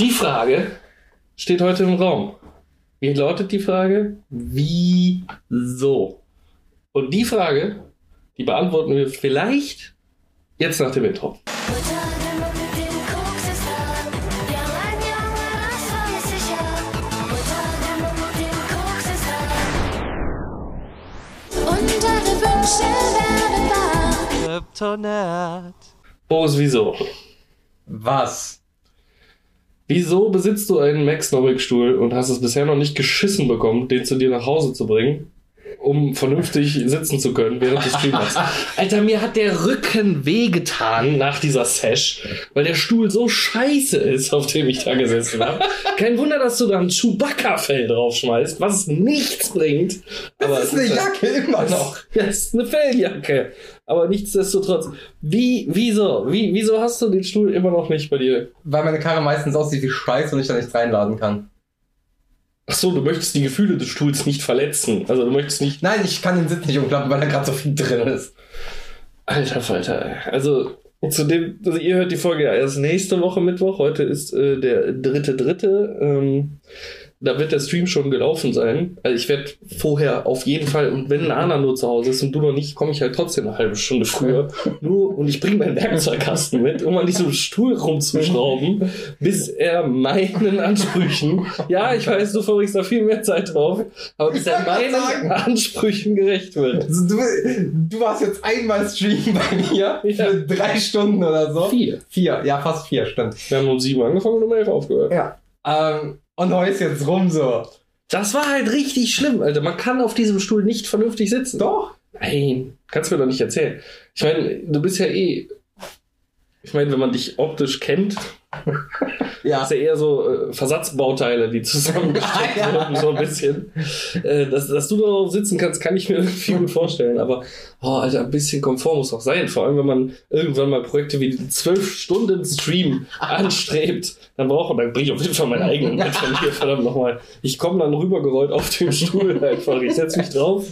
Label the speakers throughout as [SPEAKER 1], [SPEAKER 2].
[SPEAKER 1] Die Frage steht heute im Raum. Wie lautet die Frage? Wieso? Und die Frage, die beantworten wir vielleicht jetzt nach dem Intro.
[SPEAKER 2] Kryptonat.
[SPEAKER 1] Boris, wieso?
[SPEAKER 3] Was?
[SPEAKER 1] Wieso besitzt du einen Max Nowick-Stuhl und hast es bisher noch nicht geschissen bekommen, den zu dir nach Hause zu bringen, um vernünftig sitzen zu können während des Streamers? Alter, mir hat der Rücken wehgetan nach dieser Sesh, weil der Stuhl so scheiße ist, auf dem ich da gesessen habe. Kein Wunder, dass du da ein Chewbacca-Fell draufschmeißt, was nichts bringt. Aber
[SPEAKER 3] Das ist
[SPEAKER 1] es
[SPEAKER 3] eine Jacke immer noch.
[SPEAKER 1] Ja, es ist eine Felljacke. Aber nichtsdestotrotz, wie, wieso, wie, wieso hast du den Stuhl immer noch nicht bei dir?
[SPEAKER 3] Weil meine Karre meistens aussieht wie Scheiße und ich da nichts reinladen kann.
[SPEAKER 1] Ach so, du möchtest die Gefühle des Stuhls nicht verletzen. Also du möchtest nicht.
[SPEAKER 3] Nein, ich kann den Sitz nicht umklappen, weil da gerade so viel drin ist.
[SPEAKER 1] Alter Falter. Also zu dem, also ihr hört die Folge ja erst nächste Woche Mittwoch. Heute ist äh, der dritte dritte. Ähm, da wird der Stream schon gelaufen sein. Also ich werde vorher auf jeden Fall, und wenn Lana nur zu Hause ist und du noch nicht, komme ich halt trotzdem eine halbe Stunde früher. Nur, und ich bringe meinen Werkzeugkasten mit, um an diesem Stuhl rumzuschrauben, bis er meinen Ansprüchen, ja, ich weiß, du verbringst da viel mehr Zeit drauf, aber bis er meinen
[SPEAKER 3] sagen.
[SPEAKER 1] Ansprüchen gerecht wird.
[SPEAKER 3] Also du, du warst jetzt einmal streamen bei mir
[SPEAKER 1] Ja.
[SPEAKER 3] für drei Stunden oder so.
[SPEAKER 1] Vier.
[SPEAKER 3] Vier, ja, fast vier, stimmt.
[SPEAKER 1] Wir haben um sieben angefangen und um elf aufgehört.
[SPEAKER 3] Ja. Ähm, und ist jetzt rum so.
[SPEAKER 1] Das war halt richtig schlimm, Alter. Man kann auf diesem Stuhl nicht vernünftig sitzen.
[SPEAKER 3] Doch.
[SPEAKER 1] Nein, kannst mir doch nicht erzählen. Ich meine, du bist ja eh. Ich meine, wenn man dich optisch kennt,
[SPEAKER 3] Ja.
[SPEAKER 1] hast ja eher so äh, Versatzbauteile, die zusammengestellt
[SPEAKER 3] Ja.
[SPEAKER 1] wurden, so ein bisschen. Äh, dass, dass du darauf sitzen kannst, kann ich mir viel gut vorstellen. Aber, oh, Alter, ein bisschen Komfort muss auch sein. Vor allem, wenn man irgendwann mal Projekte wie den 12-Stunden-Stream anstrebt, dann braucht man, dann bringe ich auf jeden Fall meinen eigenen mit von hier, verdammt nochmal. Ich komme dann rübergerollt auf dem Stuhl einfach. Ich setze mich drauf,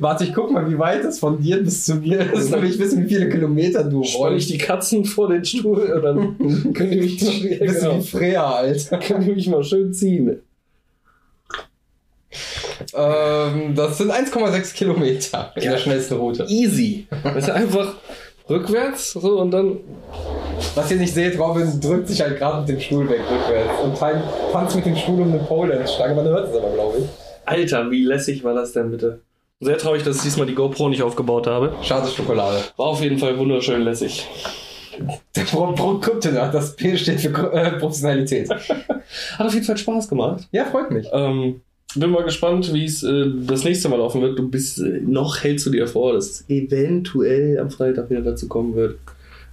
[SPEAKER 3] Warte, ich guck mal, wie weit es von dir bis zu mir ist, damit ich wissen, wie viele Kilometer du
[SPEAKER 1] spanne ich
[SPEAKER 3] rollst.
[SPEAKER 1] die Katzen vor den Stuhl und dann können die mich, ja,
[SPEAKER 3] Bist du
[SPEAKER 1] genau,
[SPEAKER 3] wie Freya, Alter.
[SPEAKER 1] können die mich mal schön ziehen.
[SPEAKER 3] Ähm, das sind 1,6 Kilometer in
[SPEAKER 1] Ja.
[SPEAKER 3] der schnellsten Route.
[SPEAKER 1] Easy. Das ist einfach rückwärts so und dann
[SPEAKER 3] Was ihr nicht seht, Robin drückt sich halt gerade mit dem Stuhl weg rückwärts und tan- tanzt mit dem Stuhl um eine Pole-Stange. Man hört es aber, glaube ich.
[SPEAKER 1] Alter, wie lässig war das denn bitte? Sehr traurig, dass ich diesmal die GoPro nicht aufgebaut habe.
[SPEAKER 3] Schade Schokolade.
[SPEAKER 1] War auf jeden Fall wunderschön lässig.
[SPEAKER 3] Der Pro Pro Kryptonat, das P steht für äh, Professionalität.
[SPEAKER 1] Hat auf jeden Fall Spaß gemacht.
[SPEAKER 3] Ja, freut mich.
[SPEAKER 1] Ähm, bin mal gespannt, wie es äh, das nächste Mal laufen wird. Du bist äh, noch hältst du dir vor, dass es eventuell am Freitag wieder dazu kommen wird.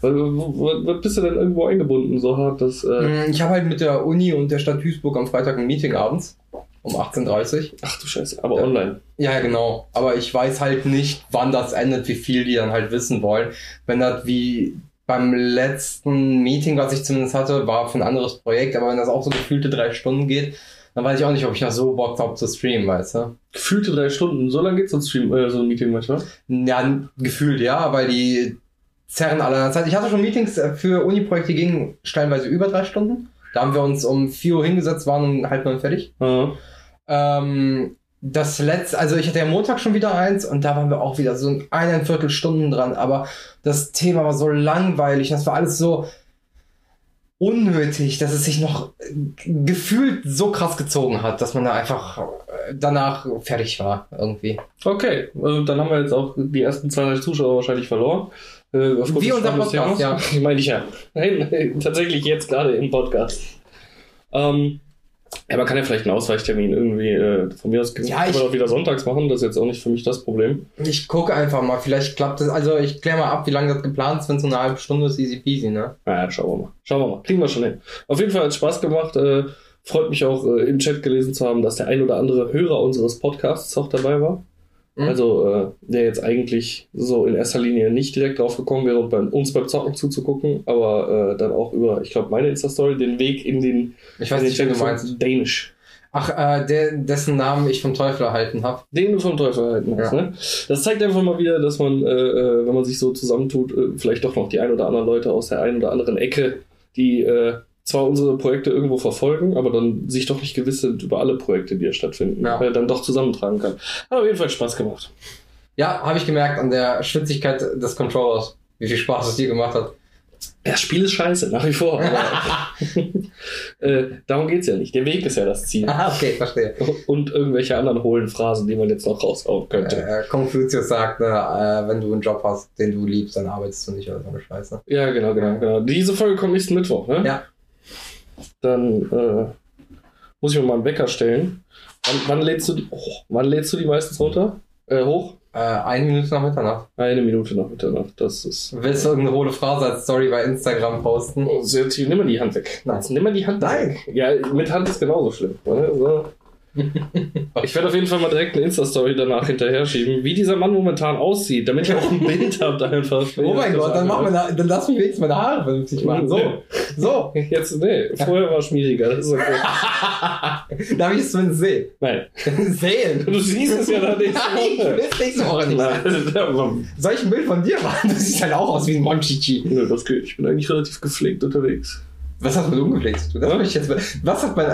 [SPEAKER 1] Wo- wo bist du denn irgendwo eingebunden, so hart, dass. Äh,
[SPEAKER 3] Mm, Ich habe halt mit der Uni und der Stadt Duisburg am Freitag ein Meeting abends um 18.30 Uhr.
[SPEAKER 1] ach du Scheiße, aber
[SPEAKER 3] Ja.
[SPEAKER 1] online.
[SPEAKER 3] Ja, genau. Aber ich weiß halt nicht, wann das endet, wie viel die dann halt wissen wollen. Wenn das wie beim letzten Meeting, was ich zumindest hatte, war für ein anderes Projekt, aber wenn das auch so gefühlte drei Stunden geht, dann weiß ich auch nicht, ob ich noch so Bock habe zu streamen, weißt du?
[SPEAKER 1] Gefühlte drei Stunden, so lange geht so ein Stream, äh, so ein Meeting manchmal.
[SPEAKER 3] Ja, gefühlt ja, weil die zerren alle Zeit. Ich hatte schon Meetings äh, für Uni-Projekte, die gingen stellenweise über drei Stunden. Da haben wir uns um 4 Uhr hingesetzt, waren um halb neun fertig.
[SPEAKER 1] Ja.
[SPEAKER 3] Ähm, das letzte, also ich hatte ja Montag schon wieder eins und da waren wir auch wieder so eineinviertel Stunden dran, aber das Thema war so langweilig, das war alles so unnötig, dass es sich noch äh, gefühlt so krass gezogen hat, dass man da einfach äh, danach fertig war irgendwie.
[SPEAKER 1] Okay, also dann haben wir jetzt auch die ersten 200 Zuschauer wahrscheinlich verloren. Äh,
[SPEAKER 3] Wie unser Podcast.
[SPEAKER 1] Die meine ich ja. Nein, nein, tatsächlich jetzt gerade im Podcast. Ähm, ja, man kann ja vielleicht einen Ausweichtermin irgendwie, äh, von mir aus
[SPEAKER 3] Ja,
[SPEAKER 1] wir
[SPEAKER 3] ich-
[SPEAKER 1] auch wieder sonntags machen, das ist jetzt auch nicht für mich das Problem.
[SPEAKER 3] Ich gucke einfach mal, vielleicht klappt das, also ich kläre mal ab, wie lange das geplant ist, wenn es so eine halbe Stunde ist, easy peasy, ne?
[SPEAKER 1] Naja, schauen wir mal. Schauen wir mal. Kriegen wir schon hin. Auf jeden Fall hat es Spaß gemacht. Äh, freut mich auch äh, im Chat gelesen zu haben, dass der ein oder andere Hörer unseres Podcasts auch dabei war.
[SPEAKER 3] Mhm.
[SPEAKER 1] Also, äh, der jetzt eigentlich so in erster Linie nicht direkt drauf gekommen wäre, bei uns beim Zocken zuzugucken, aber äh, dann auch über, ich glaube, meine Insta-Story, den Weg in den,
[SPEAKER 3] Ich weiß
[SPEAKER 1] in den
[SPEAKER 3] nicht,
[SPEAKER 1] gefunden. Dänisch.
[SPEAKER 3] Ach, äh, der, dessen Namen ich vom Teufel erhalten habe.
[SPEAKER 1] Den du vom Teufel erhalten hast.
[SPEAKER 3] Ja.
[SPEAKER 1] Ne? Das zeigt einfach mal wieder, dass man, äh, äh, wenn man sich so zusammentut, äh, vielleicht doch noch die ein oder anderen Leute aus der einen oder anderen Ecke, die äh, zwar unsere Projekte irgendwo verfolgen, aber dann sich doch nicht gewiss sind über alle Projekte, die hier stattfinden,
[SPEAKER 3] Ja.
[SPEAKER 1] weil er dann doch zusammentragen kann. Hat auf jeden Fall Spaß gemacht.
[SPEAKER 3] Ja, habe ich gemerkt an der Schwitzigkeit des Controllers, wie viel Spaß es dir gemacht hat.
[SPEAKER 1] Das Spiel ist scheiße, nach wie vor. Äh, darum geht's ja nicht. Der Weg ist ja das Ziel.
[SPEAKER 3] Ah, okay, verstehe.
[SPEAKER 1] Und irgendwelche anderen hohlen Phrasen, die man jetzt noch raushauen könnte.
[SPEAKER 3] Äh, Konfuzius sagt, ne, äh, wenn du einen Job hast, den du liebst, dann arbeitest du nicht oder so eine Scheiße.
[SPEAKER 1] Ja, genau, genau, genau. Diese Folge kommt nächsten Mittwoch, ne?
[SPEAKER 3] Ja.
[SPEAKER 1] Dann äh, muss ich mir mal einen Wecker stellen. Wann, wann lädst du die? Oh, wann lädst du die meistens runter? Äh, hoch?
[SPEAKER 3] Äh, eine Minute nach Mitternacht.
[SPEAKER 1] Eine Minute nach Mitternacht. Das ist.
[SPEAKER 3] Willst du irgendeine hohle Phrase als Story bei Instagram posten?
[SPEAKER 1] Oh, sehr tief. Nimm mal die Hand weg.
[SPEAKER 3] Nein.
[SPEAKER 1] Nimm mal die Hand
[SPEAKER 3] Nein.
[SPEAKER 1] weg. Ja, mit Hand ist genauso schlimm. Ne? So. Ich werde auf jeden Fall mal direkt eine Insta-Story danach hinterher schieben, wie dieser Mann momentan aussieht, damit ich auch ein Bild habe einfach.
[SPEAKER 3] Oh mein Gott, dann, mach meine, dann lass mich wenigstens meine Haare vernünftig machen. So, so.
[SPEAKER 1] Jetzt, nee, vorher war es schmieriger. Das ist okay.
[SPEAKER 3] Darf ich es zumindest sehen?
[SPEAKER 1] Nein.
[SPEAKER 3] sehen?
[SPEAKER 1] Du siehst es ja dann nächste
[SPEAKER 3] Nein, ich will nächste Woche nicht.
[SPEAKER 1] Nein,
[SPEAKER 3] Soll ich ein Bild von dir machen? Du siehst halt auch aus wie ein Monchichi.
[SPEAKER 1] Nö, das geht. Ich bin eigentlich relativ gepflegt unterwegs.
[SPEAKER 3] Was hat mit ungepflegt zu tun? Das ich jetzt, was hat mein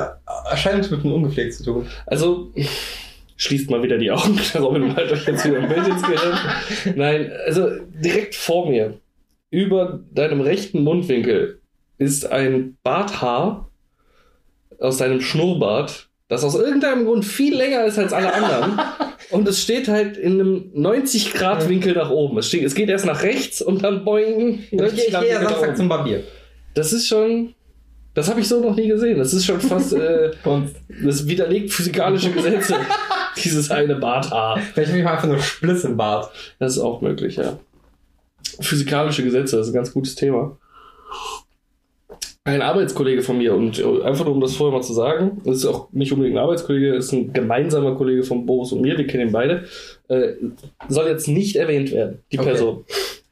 [SPEAKER 3] Erscheinungsbild mit ungepflegt zu tun?
[SPEAKER 1] Also, schließt mal wieder die Augen. Robin malt euch jetzt wieder ein Bild ins Gehirn. Nein, also direkt vor mir, über deinem rechten Mundwinkel, ist ein Barthaar aus deinem Schnurrbart, das aus irgendeinem Grund viel länger ist als alle anderen. Und es steht halt in einem 90-Grad-Winkel nach oben. Es, steht, es geht erst nach rechts und dann boing.
[SPEAKER 3] Ich, ich gehe ja
[SPEAKER 1] 90 Grad nach
[SPEAKER 3] Samstag zum Barbier.
[SPEAKER 1] Das ist schon. Das habe ich so noch nie gesehen. Das ist schon fast. Äh, das widerlegt physikalische Gesetze. Dieses eine Barthaar.
[SPEAKER 3] Vielleicht habe ich mal einfach nur Spliss im Bart.
[SPEAKER 1] Das ist auch möglich, ja. Physikalische Gesetze, das ist ein ganz gutes Thema. Ein Arbeitskollege von mir, und äh, einfach nur um das vorher mal zu sagen, das ist auch nicht unbedingt ein Arbeitskollege, das ist ein gemeinsamer Kollege von Boris und mir, wir kennen ihn beide, äh, soll jetzt nicht erwähnt werden, die
[SPEAKER 3] Okay.
[SPEAKER 1] Person.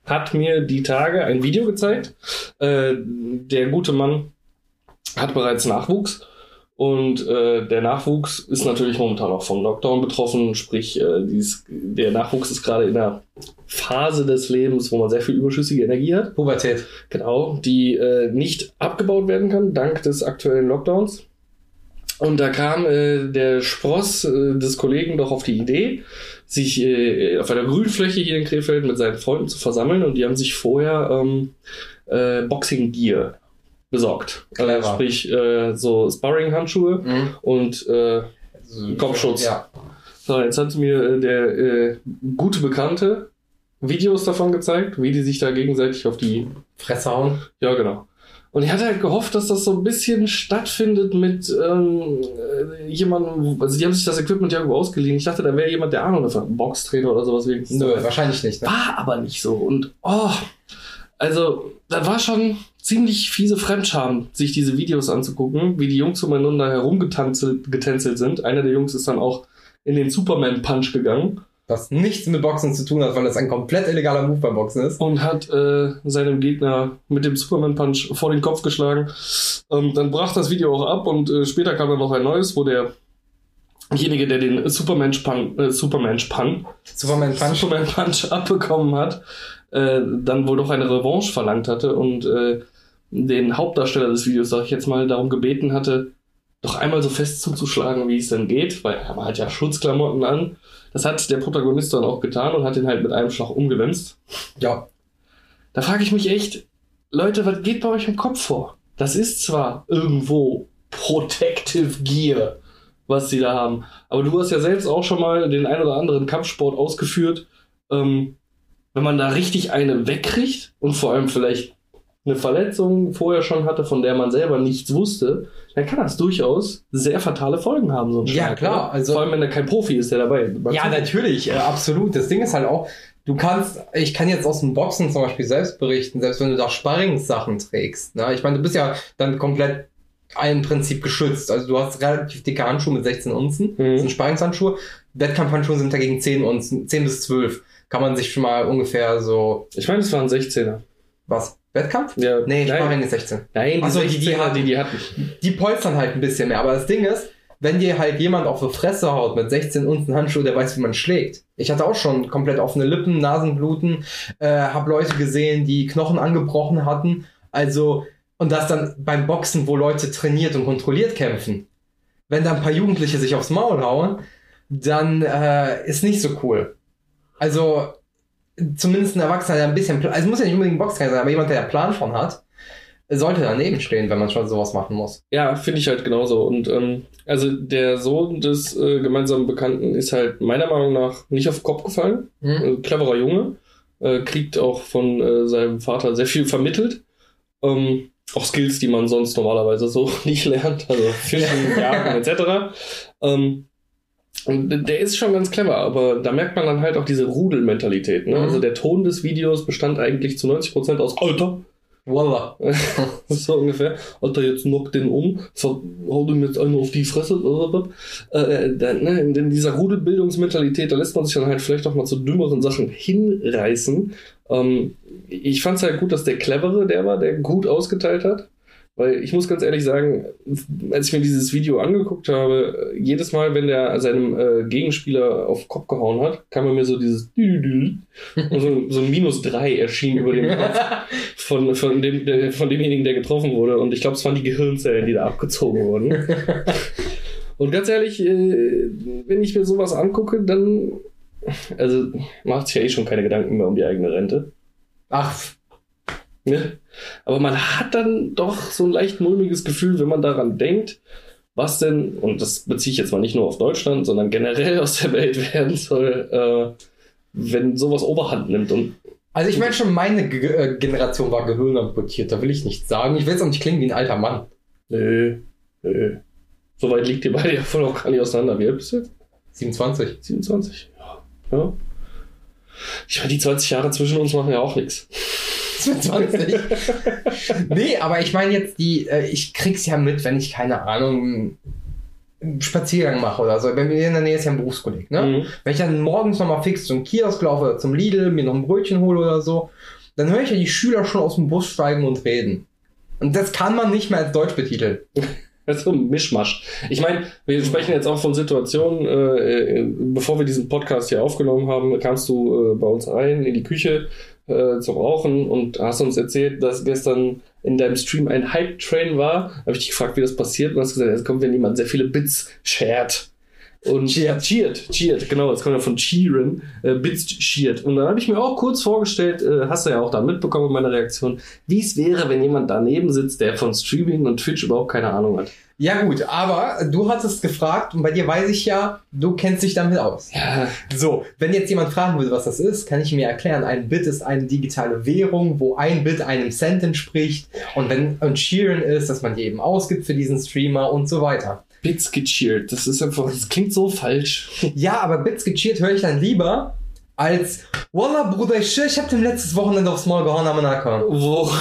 [SPEAKER 1] Hat mir die Tage ein Video gezeigt. Äh, der gute Mann hat bereits Nachwuchs und äh, der Nachwuchs ist natürlich momentan auch vom Lockdown betroffen, sprich, äh, dies, der Nachwuchs ist gerade in einer Phase des Lebens, wo man sehr viel überschüssige Energie hat,
[SPEAKER 3] Pubertät.
[SPEAKER 1] genau, die äh, nicht abgebaut werden kann, dank des aktuellen Lockdowns. Und da kam äh, der Spross äh, des Kollegen doch auf die Idee, sich äh, auf einer Grünfläche hier in Krefeld mit seinen Freunden zu versammeln und die haben sich vorher ähm, äh, Boxing Gear besorgt. Also sprich, äh, so Sparring-Handschuhe
[SPEAKER 3] Mhm.
[SPEAKER 1] und äh, Kopfschutz.
[SPEAKER 3] Ja.
[SPEAKER 1] so, jetzt hat mir der gute Bekannte Videos davon gezeigt, wie die sich da gegenseitig auf die
[SPEAKER 3] Fresse hauen.
[SPEAKER 1] ja, genau. Und ich hatte halt gehofft, dass das so ein bisschen stattfindet mit ähm, äh, jemandem, also die haben sich das Equipment ja irgendwo ausgeliehen. Ich dachte, da wäre jemand, der Ahnung davon, Boxtrainer oder sowas wenigstens.
[SPEAKER 3] Nö, wahrscheinlich nicht. Ne?
[SPEAKER 1] War aber nicht so. Und oh, also da war schon ziemlich fiese Fremdscham, sich diese Videos anzugucken, wie die Jungs umeinander herumgetänzelt getänzelt sind. Einer der Jungs ist dann auch in den Superman-Punch gegangen
[SPEAKER 3] Was nichts mit Boxen zu tun hat, weil das ein komplett illegaler Move beim Boxen ist.
[SPEAKER 1] und hat äh, seinem Gegner mit dem Superman Punch vor den Kopf geschlagen. Ähm, dann brach das Video auch ab und äh, später kam dann noch ein neues, wo derjenige, der den Superman Punch, äh, Superman Punch,
[SPEAKER 3] Superman Punch.
[SPEAKER 1] Superman Punch abbekommen hat, äh, dann wohl doch eine Revanche verlangt hatte und äh, den Hauptdarsteller des Videos, sag ich jetzt mal, darum gebeten hatte, doch einmal so fest zuzuschlagen, wie es denn geht, weil er hat ja Schutzklamotten an. Das hat der Protagonist dann auch getan und hat ihn halt mit einem Schlag umgewemst.
[SPEAKER 3] Ja.
[SPEAKER 1] Da frage ich mich echt, Leute, was geht bei euch im Kopf vor? Das ist zwar irgendwo Protective Gear, was sie da haben, aber du hast ja selbst auch schon mal den ein oder anderen Kampfsport ausgeführt. Ähm, wenn man da richtig eine wegkriegt und vor allem vielleicht eine Verletzung vorher schon hatte, von der man selber nichts wusste, dann kann das durchaus sehr fatale Folgen haben, so ein
[SPEAKER 3] Ja,
[SPEAKER 1] Schlag,
[SPEAKER 3] klar,
[SPEAKER 1] oder?
[SPEAKER 3] also-
[SPEAKER 1] vor allem, wenn da kein Profi ist, der dabei
[SPEAKER 3] Ja, natürlich, äh, absolut. Das Ding ist halt auch, du kannst, ich kann jetzt aus dem Boxen zum Beispiel selbst berichten, selbst wenn du da Sparringssachen trägst. Ne? Ich meine, du bist ja dann komplett im Prinzip geschützt. Also du hast relativ dicke Handschuhe mit 16 Unzen.
[SPEAKER 1] Mhm.
[SPEAKER 3] Das sind Sparringshandschuhe. Wettkampfhandschuhe sind dagegen 10 Unzen, 10 bis 12. Kann man sich schon mal ungefähr so,
[SPEAKER 1] Ich meine, es waren 16er.
[SPEAKER 3] was? Wettkampf?
[SPEAKER 1] Ja,
[SPEAKER 3] Nee,
[SPEAKER 1] nein.
[SPEAKER 3] Sparring ist 16.
[SPEAKER 1] Nein, die
[SPEAKER 3] so, die-
[SPEAKER 1] 16er,
[SPEAKER 3] die
[SPEAKER 1] die,
[SPEAKER 3] hatten-
[SPEAKER 1] die hatten.
[SPEAKER 3] Die polstern halt ein bisschen mehr. Aber das Ding ist, wenn dir halt jemand auf die Fresse haut mit 16 Unzen Handschuhe, der weiß, wie man schlägt. Ich hatte auch schon komplett offene Lippen, Nasenbluten, äh, habe Leute gesehen, die Knochen angebrochen hatten. Also, und das dann beim Boxen, wo Leute trainiert und kontrolliert kämpfen, wenn da ein paar Jugendliche sich aufs Maul hauen, dann äh, ist nicht so cool. Also zumindest ein Erwachsener, der ein bisschen, also es muss ja nicht unbedingt ein Boxtrainer sein, aber jemand, der einen Plan von hat, sollte daneben stehen, wenn man schon sowas machen muss.
[SPEAKER 1] Ja, finde ich halt genauso. Und ähm, also der Sohn des äh, gemeinsamen Bekannten ist halt meiner Meinung nach nicht auf den Kopf gefallen.
[SPEAKER 3] Hm?
[SPEAKER 1] Äh, cleverer Junge. Äh, kriegt auch von äh, seinem Vater sehr viel vermittelt. Ähm, auch Skills, die man sonst normalerweise so nicht lernt. Also Fischen, Jagen etc. Ähm, und der ist schon ganz clever, aber da merkt man dann halt auch diese Rudelmentalität. Ne?
[SPEAKER 3] Mhm.
[SPEAKER 1] Also der Ton des Videos bestand eigentlich zu 90% aus Alter,
[SPEAKER 3] Wallah.
[SPEAKER 1] so ungefähr. Alter, jetzt knock den um, hau dem jetzt einen auf die Fresse. Äh, da, ne, in dieser Rudelbildungsmentalität, da lässt man sich dann halt vielleicht auch mal zu dümmeren Sachen hinreißen. Ähm, ich fand es halt gut, dass der Clevere der war, der gut ausgeteilt hat. Weil ich muss ganz ehrlich sagen, als ich mir dieses Video angeguckt habe, jedes Mal, wenn der seinem äh, Gegenspieler auf Kopf gehauen hat, kam mir so dieses und so, so ein Minus 3 erschien über dem Kopf von, von, dem, der, von demjenigen, der getroffen wurde. Und ich glaube, es waren die Gehirnzellen, die da abgezogen wurden. Und ganz ehrlich, äh, wenn ich mir sowas angucke, dann also macht sich ja eh schon keine Gedanken mehr um die eigene Rente.
[SPEAKER 3] Ach,
[SPEAKER 1] Ne? Aber man hat dann doch so ein leicht mulmiges Gefühl, wenn man daran denkt, was denn, und das beziehe ich jetzt mal nicht nur auf Deutschland, sondern generell aus der Welt werden soll, äh, wenn sowas Overhand nimmt. Und
[SPEAKER 3] Also ich meine schon, meine Ge äh, Generation war gehirnamputiert, da will ich nichts sagen. Ich will jetzt auch nicht klingen wie ein alter Mann.
[SPEAKER 1] nö, nö. So weit liegt ihr beide ja voll auch gar nicht auseinander. Wie alt bist du jetzt?
[SPEAKER 3] 27.
[SPEAKER 1] 27? Ja. ja. Ich meine, die 20 Jahre zwischen uns machen ja auch nichts.
[SPEAKER 3] 20. nee, aber ich meine jetzt die, äh, ich krieg's ja mit, wenn ich, keine Ahnung, einen Spaziergang mache oder so. Bei mir in der Nähe ist ja ein Berufskolleg, ne?
[SPEAKER 1] Mhm.
[SPEAKER 3] Wenn ich dann morgens nochmal fix zum Kiosk laufe oder zum Lidl, mir noch ein Brötchen hole oder so, dann höre ich ja die Schüler schon aus dem Bus steigen und reden. Und das kann man nicht mehr als Deutsch betiteln.
[SPEAKER 1] Das ist so ein Mischmasch. Ich meine, wir sprechen jetzt auch von Situationen, äh, äh, bevor wir diesen Podcast hier aufgenommen haben, kamst du äh, bei uns rein in die Küche äh, zum Rauchen und hast uns erzählt, dass gestern in deinem Stream ein Hype-Train war. Da habe ich dich gefragt, wie das passiert und hast gesagt, es kommt, wenn jemand sehr viele Bits shared. Und
[SPEAKER 3] Cheered.
[SPEAKER 1] cheered, cheered, genau, das kommt ja von cheeren, äh, Bits cheered. Und dann habe ich mir auch kurz vorgestellt, äh, hast du ja auch da mitbekommen in meiner Reaktion, wie es wäre, wenn jemand daneben sitzt, der von Streaming und Twitch überhaupt keine Ahnung hat.
[SPEAKER 3] Ja gut, aber du hattest gefragt und bei dir weiß ich ja, du kennst dich damit aus.
[SPEAKER 1] Ja,
[SPEAKER 3] So, wenn jetzt jemand fragen würde, was das ist, kann ich mir erklären. Ein Bit ist eine digitale Währung, wo ein Bit einem Cent entspricht. Und wenn ein Cheeren ist, dass man die eben ausgibt für diesen Streamer und so weiter.
[SPEAKER 1] Bits gecheert, das ist einfach, das klingt so falsch.
[SPEAKER 3] Ja, aber Bits gecheert höre ich dann lieber als Wallah, Bruder, ich, ich hab dem letztes Wochenende aufs Maul gehauen am Nacker.
[SPEAKER 1] Wo,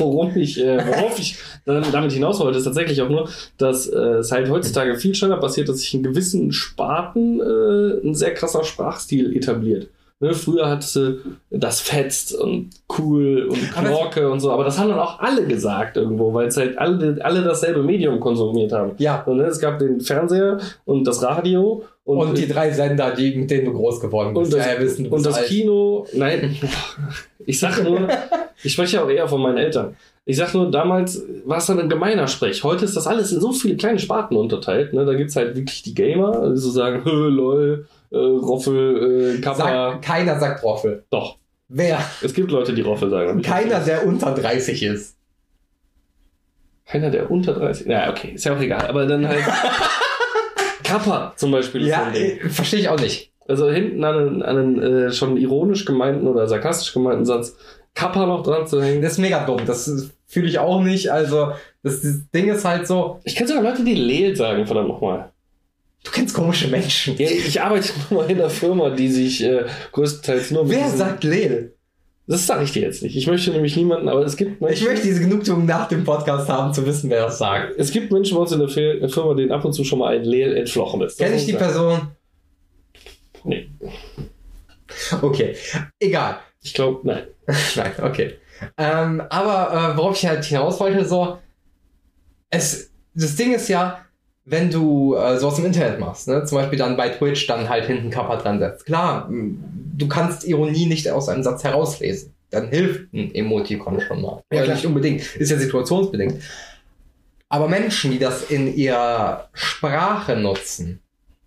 [SPEAKER 1] worum ich, äh, worauf ich damit hinaus wollte, ist tatsächlich auch nur, dass äh, es halt heutzutage viel schneller passiert, dass sich in gewissen Sparten äh, ein sehr krasser Sprachstil etabliert. Ne, früher hattest du das fetzt und cool und Knorke und so, aber das haben dann auch alle gesagt irgendwo, weil es halt alle, alle dasselbe Medium konsumiert haben.
[SPEAKER 3] Ja.
[SPEAKER 1] So, ne, es gab den Fernseher und das Radio und,
[SPEAKER 3] Und, die drei Sender, die, mit denen du groß geworden bist.
[SPEAKER 1] und das,
[SPEAKER 3] ja, wissen,
[SPEAKER 1] und das
[SPEAKER 3] alt.
[SPEAKER 1] Kino, nein, ich sage nur, ich spreche ja auch eher von meinen Eltern. Ich sag nur, damals war es dann ein gemeiner Sprech. Heute ist das alles in so viele kleine Sparten unterteilt. Ne? Da gibt's halt wirklich die Gamer, die so sagen, lol, äh, Roffel, äh, Kappa.
[SPEAKER 3] Sag, keiner sagt Roffel.
[SPEAKER 1] Doch,
[SPEAKER 3] Wer?
[SPEAKER 1] es gibt Leute, die Roffel sagen.
[SPEAKER 3] Keiner, der unter 30 ist.
[SPEAKER 1] Keiner, der unter 30. Na, okay, ist ja auch egal. Aber dann halt. Kappa zum Beispiel ist
[SPEAKER 3] Ja, äh, verstehe ich auch nicht.
[SPEAKER 1] Also hinten an einen, an einen äh, schon ironisch gemeinten oder sarkastisch gemeinten Satz Kappa noch dran zu hängen.
[SPEAKER 3] Das ist mega dumm. Das fühle ich auch nicht. Also, das, das Ding ist halt so,
[SPEAKER 1] Ich kenne sogar Leute, die Leel sagen, verdammt nochmal.
[SPEAKER 3] du kennst komische Menschen.
[SPEAKER 1] Ja, ich arbeite nur mal in einer Firma, die sich äh, größtenteils nur mit
[SPEAKER 3] Wer sagt Leel?
[SPEAKER 1] Das sage ich dir jetzt nicht. Ich möchte nämlich niemanden, aber es gibt Menschen,
[SPEAKER 3] Ich möchte diese Genugtuung nach dem Podcast haben, zu wissen, wer das sagt.
[SPEAKER 1] es gibt Menschen bei uns in der Fir- Firma, denen ab und zu schon mal ein Leel entflochen ist. Das
[SPEAKER 3] Kenne ich die. Person?
[SPEAKER 1] Nee,
[SPEAKER 3] Okay. Egal.
[SPEAKER 1] Ich glaube, nein.
[SPEAKER 3] Nein, okay. Ähm, aber äh, worauf ich halt hinaus wollte, so, es, das Ding ist ja, wenn du äh, sowas im Internet machst, ne, zum Beispiel dann bei Twitch dann halt hinten Kappa dran setzt. Klar, du kannst Ironie nicht aus einem Satz herauslesen. dann hilft ein Emoticon schon mal.
[SPEAKER 1] Ja,
[SPEAKER 3] nicht unbedingt, ist ja situationsbedingt. Aber Menschen, die das in ihrer Sprache nutzen,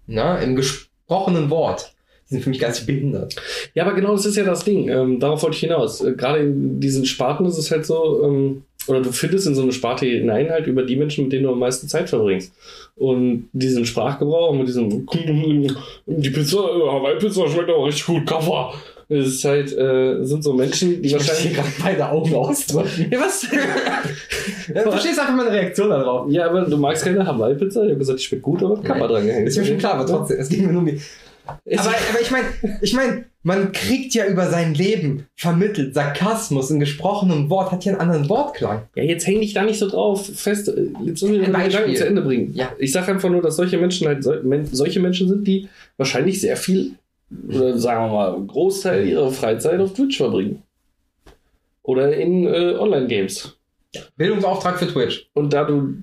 [SPEAKER 3] ne, im gesprochenen Wort, sind für mich ganz behindert.
[SPEAKER 1] Ja, aber genau das ist ja das Ding. Ähm, darauf wollte ich hinaus. Äh, Gerade in diesen Sparten ist es halt so, ähm, oder du findest in so eine Sparte hinein halt über die Menschen, mit denen du am meisten Zeit verbringst. Und diesen Sprachgebrauch mit diesem die Pizza, äh, Hawaii-Pizza schmeckt auch richtig gut, Kaffer. Es ist halt, äh, sind so Menschen, die wahrscheinlich.
[SPEAKER 3] gerade beide Augen ausdrücken.
[SPEAKER 1] Ja, was?
[SPEAKER 3] Du verstehst einfach meine Reaktion darauf.
[SPEAKER 1] ja, aber du magst keine Hawaii-Pizza? Ich habe gesagt, die schmeckt gut, aber Kappa dran gehängt.
[SPEAKER 3] Ist mir schon klar, aber trotzdem, es ging mir nur um die. Aber, aber ich meine, ich meine, man kriegt ja über sein Leben vermittelt Sarkasmus in gesprochenem Wort, hat ja einen anderen Wortklang.
[SPEAKER 1] Ja, jetzt häng dich da nicht so drauf fest. Jetzt müssen wir
[SPEAKER 3] Ein
[SPEAKER 1] den. Gedanken zu Ende bringen.
[SPEAKER 3] Ja.
[SPEAKER 1] Ich sage einfach nur, dass solche Menschen halt solche Menschen sind, die wahrscheinlich sehr viel, oder sagen wir mal, Großteil ihrer Freizeit auf Twitch verbringen. Oder in äh, Online-Games.
[SPEAKER 3] Bildungsauftrag für Twitch.
[SPEAKER 1] Und da du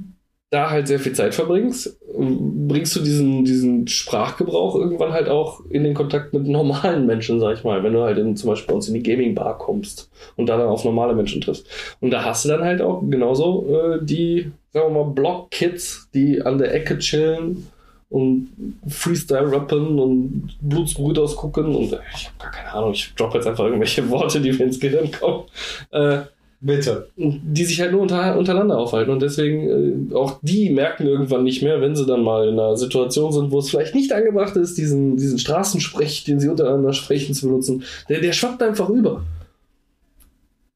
[SPEAKER 1] da halt sehr viel Zeit verbringst, bringst du diesen, diesen Sprachgebrauch irgendwann halt auch in den Kontakt mit normalen Menschen, sag ich mal. Wenn du halt in, zum Beispiel bei uns in die Gaming-Bar kommst und da dann auf normale Menschen triffst. Und da hast du dann halt auch genauso äh, die, sagen wir mal, Block-Kids, die an der Ecke chillen und Freestyle-rappen und Blutsbrüders gucken und äh, ich habe gar keine Ahnung, ich droppe jetzt einfach irgendwelche Worte, die mir ins Gehirn kommen. Äh,
[SPEAKER 3] Bitte.
[SPEAKER 1] die sich halt nur unter, untereinander aufhalten. Und deswegen, äh, auch die merken irgendwann nicht mehr, wenn sie dann mal in einer Situation sind, wo es vielleicht nicht angebracht ist, diesen, diesen Straßensprech, den sie untereinander sprechen, zu benutzen. Der, der schwappt einfach über.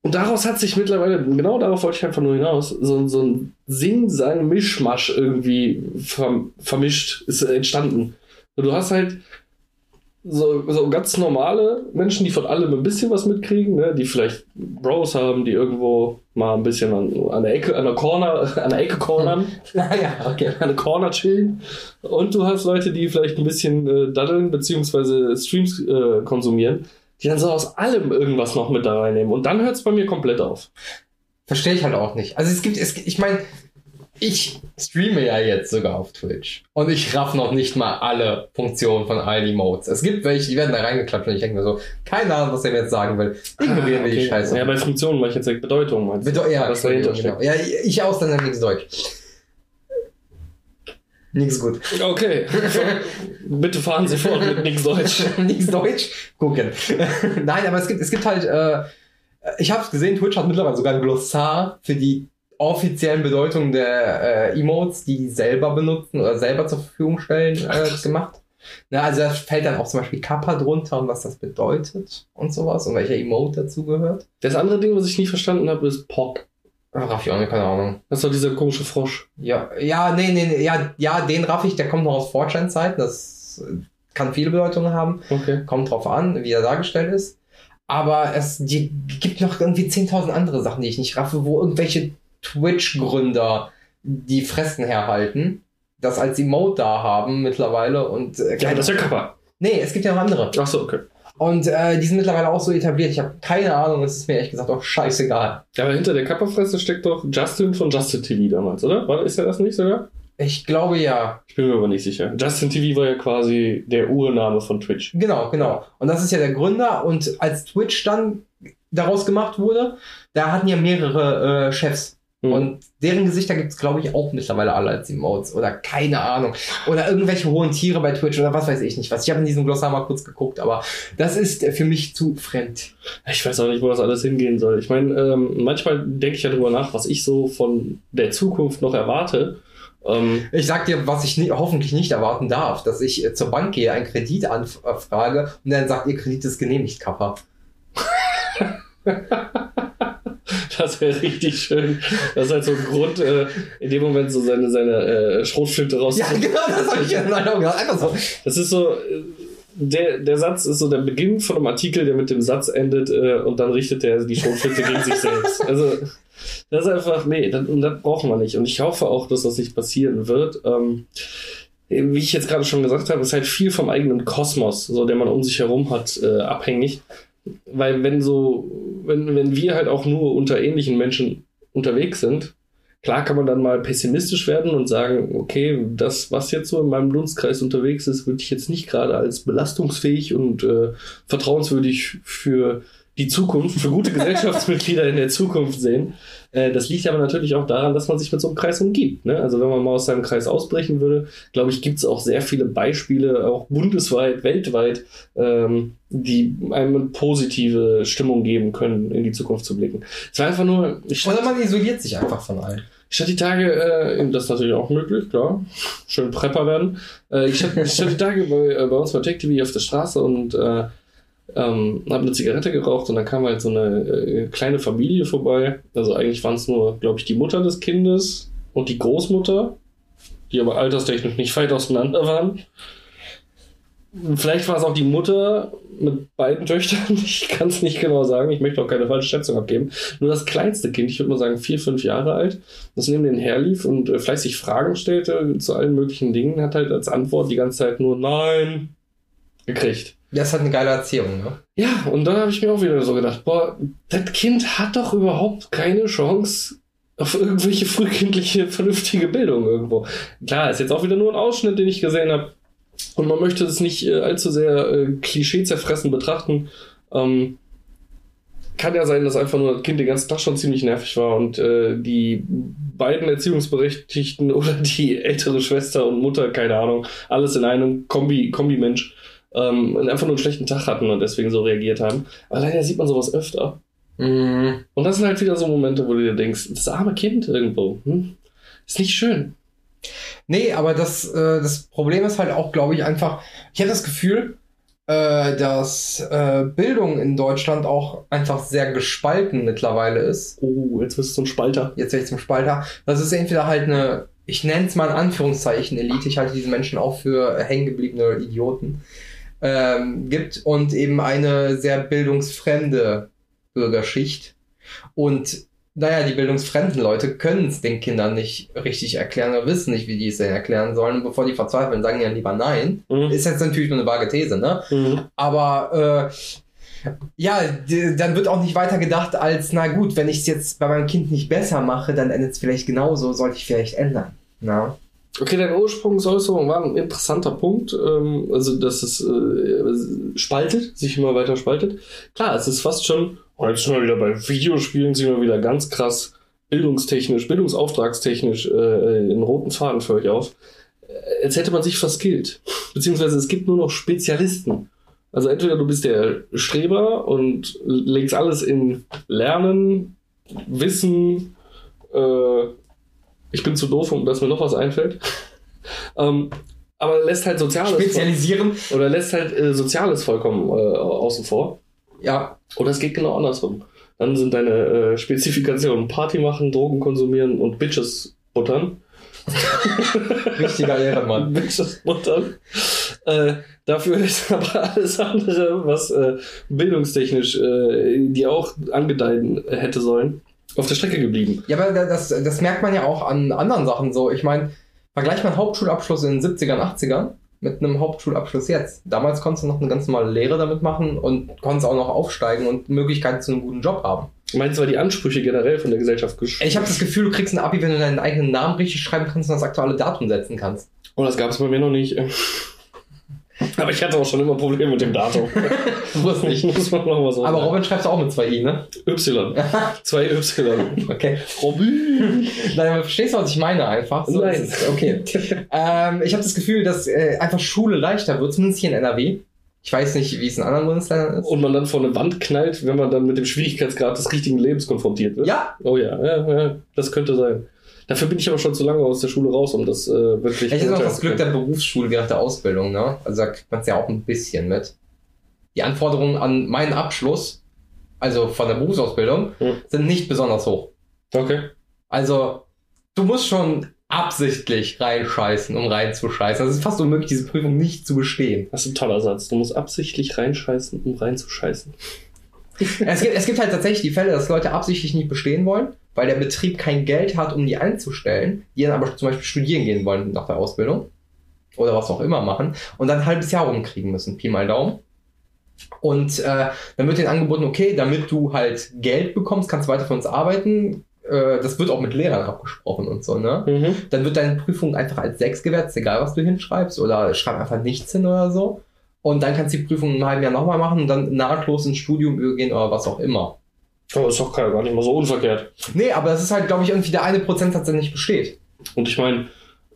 [SPEAKER 1] Und daraus hat sich mittlerweile, genau darauf wollte ich einfach nur hinaus, so, so ein Sing-Sang-Mischmasch irgendwie verm vermischt, ist entstanden. Und du hast halt so, so ganz normale Menschen, die von allem ein bisschen was mitkriegen, ne? die vielleicht Bros haben, die irgendwo mal ein bisschen an, an der Ecke, an der Corner, an der Ecke cornern,
[SPEAKER 3] Naja, okay.
[SPEAKER 1] an der Corner chillen. Und du hast Leute, die vielleicht ein bisschen äh, daddeln, beziehungsweise Streams äh, konsumieren, die dann so aus allem irgendwas noch mit da reinnehmen. Und dann hört es bei mir komplett auf.
[SPEAKER 3] Verstehe ich halt auch nicht. Also es gibt, es, ich meine, ich streame ja jetzt sogar auf Twitch. Und ich raff noch nicht mal alle Funktionen von allen Emotes. Es gibt welche, die werden da reingeklatscht und ich denke mir so, keine Ahnung, was er mir jetzt sagen will. Ignorieren wir die
[SPEAKER 1] Okay.
[SPEAKER 3] Scheiße.
[SPEAKER 1] Ja, bei Funktionen mache ich jetzt Bedeutung. Meinst?
[SPEAKER 3] Bedeu ja,
[SPEAKER 1] was dahinter
[SPEAKER 3] genau. Ja, ich Ausländer nichts Deutsch. Nix gut.
[SPEAKER 1] Okay. Bitte fahren Sie fort mit nichts Deutsch.
[SPEAKER 3] nichts Deutsch. Gucken. Nein, aber es gibt, es gibt halt, äh, ich habe es gesehen, Twitch hat mittlerweile sogar ein Glossar für die offiziellen Bedeutungen der äh, Emotes, die die selber benutzen oder selber zur Verfügung stellen, äh, gemacht. Na, also da fällt dann auch zum Beispiel Kappa drunter und was das bedeutet und sowas und welcher Emote dazu gehört.
[SPEAKER 1] Das andere Ding, was ich nie verstanden habe, ist Pop.
[SPEAKER 3] Raff ich auch nicht, keine Ahnung.
[SPEAKER 1] Das ist doch dieser komische Frosch.
[SPEAKER 3] Ja, ja, nee, nee, nee, ja, ja, den raff ich, der kommt noch aus 4chan-Zeiten, das äh, kann viele Bedeutungen haben.
[SPEAKER 1] Okay.
[SPEAKER 3] kommt drauf an, wie er dargestellt ist. Aber es gibt noch irgendwie 10.000 andere Sachen, die ich nicht raffe, wo irgendwelche Twitch-Gründer die Fressen herhalten, das als Emote da haben mittlerweile und äh,
[SPEAKER 1] Ja, das ist ja Kappa.
[SPEAKER 3] nee, es gibt ja noch andere.
[SPEAKER 1] Ach so, okay.
[SPEAKER 3] Und äh, die sind mittlerweile auch so etabliert. Ich habe keine Ahnung, es ist mir ehrlich gesagt auch scheißegal.
[SPEAKER 1] Ja, aber hinter der Kappa-Fresse steckt doch Justin von Justin TV damals, oder? War, ist er das nicht sogar?
[SPEAKER 3] Ich glaube ja.
[SPEAKER 1] Ich bin mir aber nicht sicher. Justin TV war ja quasi der Urname von Twitch.
[SPEAKER 3] Genau, genau. Und das ist ja der Gründer. Und als Twitch dann daraus gemacht wurde, da hatten ja mehrere äh, Chefs.
[SPEAKER 1] Hm.
[SPEAKER 3] Und deren Gesichter gibt es, glaube ich, auch mittlerweile alle als Emotes. Oder keine Ahnung. Oder irgendwelche hohen Tiere bei Twitch oder was weiß ich nicht was. Ich habe in diesem Glossar mal kurz geguckt, aber das ist äh, für mich zu fremd.
[SPEAKER 1] Ich weiß auch nicht, wo das alles hingehen soll. Ich meine, ähm, manchmal denke ich ja darüber nach, was ich so von der Zukunft noch erwarte. Ähm,
[SPEAKER 3] Ich sag dir, was ich nie, hoffentlich nicht erwarten darf, dass ich äh, zur Bank gehe, einen Kredit anfrage und dann sagt, ihr Kredit ist genehmigt, Kappa.
[SPEAKER 1] das wäre richtig schön. Das ist halt so ein Grund, äh, in dem Moment so seine, seine äh, Schrotflinte raus.
[SPEAKER 3] Ja, genau, das habe ich in meinen Augen. Einfach so.
[SPEAKER 1] Das ist so, äh, der, der Satz ist so der Beginn von einem Artikel, der mit dem Satz endet äh, und dann richtet er die Schrotflinte gegen sich selbst. Also, das ist einfach, nee, das, und das brauchen wir nicht. Und ich hoffe auch, dass das nicht passieren wird. Ähm, wie ich jetzt gerade schon gesagt habe, ist halt viel vom eigenen Kosmos, so der man um sich herum hat, äh, abhängig. Weil wenn so, wenn, wenn wir halt auch nur unter ähnlichen Menschen unterwegs sind, klar kann man dann mal pessimistisch werden und sagen, okay, das, was jetzt so in meinem Dunstkreis unterwegs ist, würde ich jetzt nicht gerade als belastungsfähig und äh, vertrauenswürdig für die Zukunft, für gute Gesellschaftsmitglieder in der Zukunft sehen. Äh, das liegt aber natürlich auch daran, dass man sich mit so einem Kreis umgibt. Ne? Also wenn man mal aus seinem Kreis ausbrechen würde, glaube ich, gibt es auch sehr viele Beispiele, auch bundesweit, weltweit, ähm, die einem eine positive Stimmung geben können, in die Zukunft zu blicken. Es war einfach nur.
[SPEAKER 3] Oder man isoliert sich einfach von allen.
[SPEAKER 1] Ich hatte die Tage, äh, das ist natürlich auch möglich, klar, schön Prepper werden. Äh, ich, hatte, ich hatte die Tage bei, äh, bei uns bei Tech TV auf der Straße und äh, ähm, habe eine Zigarette geraucht und dann kam halt so eine äh, kleine Familie vorbei. Also eigentlich waren es nur, glaube ich, die Mutter des Kindes und die Großmutter, die aber alterstechnisch nicht weit auseinander waren. Vielleicht war es auch die Mutter mit beiden Töchtern. Ich kann es nicht genau sagen. Ich möchte auch keine falsche Schätzung abgeben. Nur das kleinste Kind, ich würde mal sagen vier, fünf Jahre alt, das neben den herlief und äh, fleißig Fragen stellte zu allen möglichen Dingen, hat halt als Antwort die ganze Zeit nur Nein gekriegt.
[SPEAKER 3] Das hat eine geile Erziehung, ne?
[SPEAKER 1] Ja, und dann habe ich mir auch wieder so gedacht, boah, das Kind hat doch überhaupt keine Chance auf irgendwelche frühkindliche, vernünftige Bildung irgendwo. Klar, ist jetzt auch wieder nur ein Ausschnitt, den ich gesehen habe. Und man möchte es nicht äh, allzu sehr äh, klischee zerfressen betrachten. Ähm, kann ja sein, dass einfach nur das Kind den ganzen Tag schon ziemlich nervig war und äh, die beiden Erziehungsberechtigten oder die ältere Schwester und Mutter, keine Ahnung, alles in einem Kombi, Kombi-Mensch, ähm, einfach nur einen schlechten Tag hatten und deswegen so reagiert haben. Aber leider sieht man sowas öfter. Mhm. Und das sind halt wieder so Momente, wo du dir denkst, das arme Kind irgendwo, hm? ist nicht schön.
[SPEAKER 3] Nee, aber das, äh, das Problem ist halt auch, glaube ich, einfach, ich habe das Gefühl, äh, dass äh, Bildung in Deutschland auch einfach sehr gespalten mittlerweile ist.
[SPEAKER 1] Oh, jetzt wirst du zum Spalter.
[SPEAKER 3] Jetzt werde ich zum Spalter. Das ist entweder halt eine, ich nenne es mal in Anführungszeichen Elite, ich halte diese Menschen auch für hängengebliebene Idioten ähm, gibt und eben eine sehr bildungsfremde Bürgerschicht. Und naja, die bildungsfremden Leute können es den Kindern nicht richtig erklären oder wissen nicht, wie die es denn erklären sollen. Und bevor die verzweifeln, sagen die ja lieber nein. Mhm. Ist jetzt natürlich nur eine vage These, ne? Mhm. Aber äh, ja, dann wird auch nicht weiter gedacht als, na gut, wenn ich es jetzt bei meinem Kind nicht besser mache, dann endet es vielleicht genauso, sollte ich vielleicht ändern. Na?
[SPEAKER 1] Okay, deine Ursprungsäußerung war ein interessanter Punkt, ähm, also dass es äh, spaltet, sich immer weiter spaltet. Klar, es ist fast schon, oh, jetzt sind wir wieder bei Videospielen, sind wir wieder ganz krass bildungstechnisch, bildungsauftragstechnisch äh, einen roten Faden für euch auf. Äh, als hätte man sich verskillt. Beziehungsweise es gibt nur noch Spezialisten. Also entweder du bist der Streber und legst alles in Lernen, Wissen, äh, ich bin zu doof, um dass mir noch was einfällt. ähm, aber lässt halt Soziales.
[SPEAKER 3] Spezialisieren.
[SPEAKER 1] Voll, oder lässt halt äh, Soziales vollkommen äh, außen vor.
[SPEAKER 3] Ja.
[SPEAKER 1] Oder es geht genau andersrum. Dann sind deine äh, Spezifikationen Party machen, Drogen konsumieren und Bitches buttern.
[SPEAKER 3] Richtiger Ehrenmann.
[SPEAKER 1] Bitches buttern. Äh, dafür ist aber alles andere, was äh, bildungstechnisch äh, die auch angedeihen hätte sollen, auf der Strecke geblieben.
[SPEAKER 3] Ja, aber das, das merkt man ja auch an anderen Sachen so. Ich meine, vergleich mal einen Hauptschulabschluss in den 70ern, 80ern mit einem Hauptschulabschluss jetzt. Damals konntest du noch eine ganz normale Lehre damit machen und konntest auch noch aufsteigen und Möglichkeiten zu einem guten Job haben.
[SPEAKER 1] Meinst du, weil die Ansprüche generell von der Gesellschaft
[SPEAKER 3] geschrieben Ich habe das Gefühl, du kriegst ein Abi, wenn du deinen eigenen Namen richtig schreiben kannst und das aktuelle Datum setzen kannst.
[SPEAKER 1] Oh, das gab es bei mir noch nicht. Aber ich hatte auch schon immer Probleme mit dem Datum.
[SPEAKER 3] muss nicht. Muss man noch mal so Aber Robin schreibst du auch mit zwei I, ne?
[SPEAKER 1] Y. zwei Y.
[SPEAKER 3] Okay. Robin. Nein, verstehst du, was ich meine einfach?
[SPEAKER 1] So Nein.
[SPEAKER 3] okay. ähm, ich habe das Gefühl, dass äh, einfach Schule leichter wird, zumindest hier in NRW. Ich weiß nicht, wie es in anderen Bundesländern ist.
[SPEAKER 1] Und man dann vor eine Wand knallt, wenn man dann mit dem Schwierigkeitsgrad des richtigen Lebens konfrontiert wird.
[SPEAKER 3] Ja.
[SPEAKER 1] Oh ja, ja, ja. Das könnte sein. Dafür bin ich aber schon zu lange aus der Schule raus, um das äh, wirklich.
[SPEAKER 3] Ich habe auch das Glück der Berufsschule während der Ausbildung, ne? Also da kriegt man es ja auch ein bisschen mit. Die Anforderungen an meinen Abschluss, also von der Berufsausbildung, hm. sind nicht besonders hoch.
[SPEAKER 1] Okay.
[SPEAKER 3] Also, du musst schon absichtlich reinscheißen, um reinzuscheißen. Also es ist fast unmöglich, diese Prüfung nicht zu bestehen.
[SPEAKER 1] Das ist ein toller Satz. Du musst absichtlich reinscheißen, um reinzuscheißen.
[SPEAKER 3] es, gibt, es gibt halt tatsächlich die Fälle, dass Leute absichtlich nicht bestehen wollen weil der Betrieb kein Geld hat, um die einzustellen, die dann aber zum Beispiel studieren gehen wollen nach der Ausbildung oder was auch immer machen und dann ein halbes Jahr rumkriegen müssen, Pi mal Daumen. Und äh, dann wird denen angeboten, okay, damit du halt Geld bekommst, kannst du weiter für uns arbeiten. Äh, das wird auch mit Lehrern abgesprochen und so, ne? Mhm. Dann wird deine Prüfung einfach als sechs gewertet, egal was du hinschreibst, oder schreib einfach nichts hin oder so. Und dann kannst du die Prüfung im halben Jahr nochmal machen und dann nahtlos ins Studium übergehen oder was auch immer.
[SPEAKER 1] Aber ist doch gar nicht mal so unverkehrt.
[SPEAKER 3] Nee, aber das ist halt, glaube ich, irgendwie der eine Prozentsatz, der nicht besteht.
[SPEAKER 1] Und ich meine,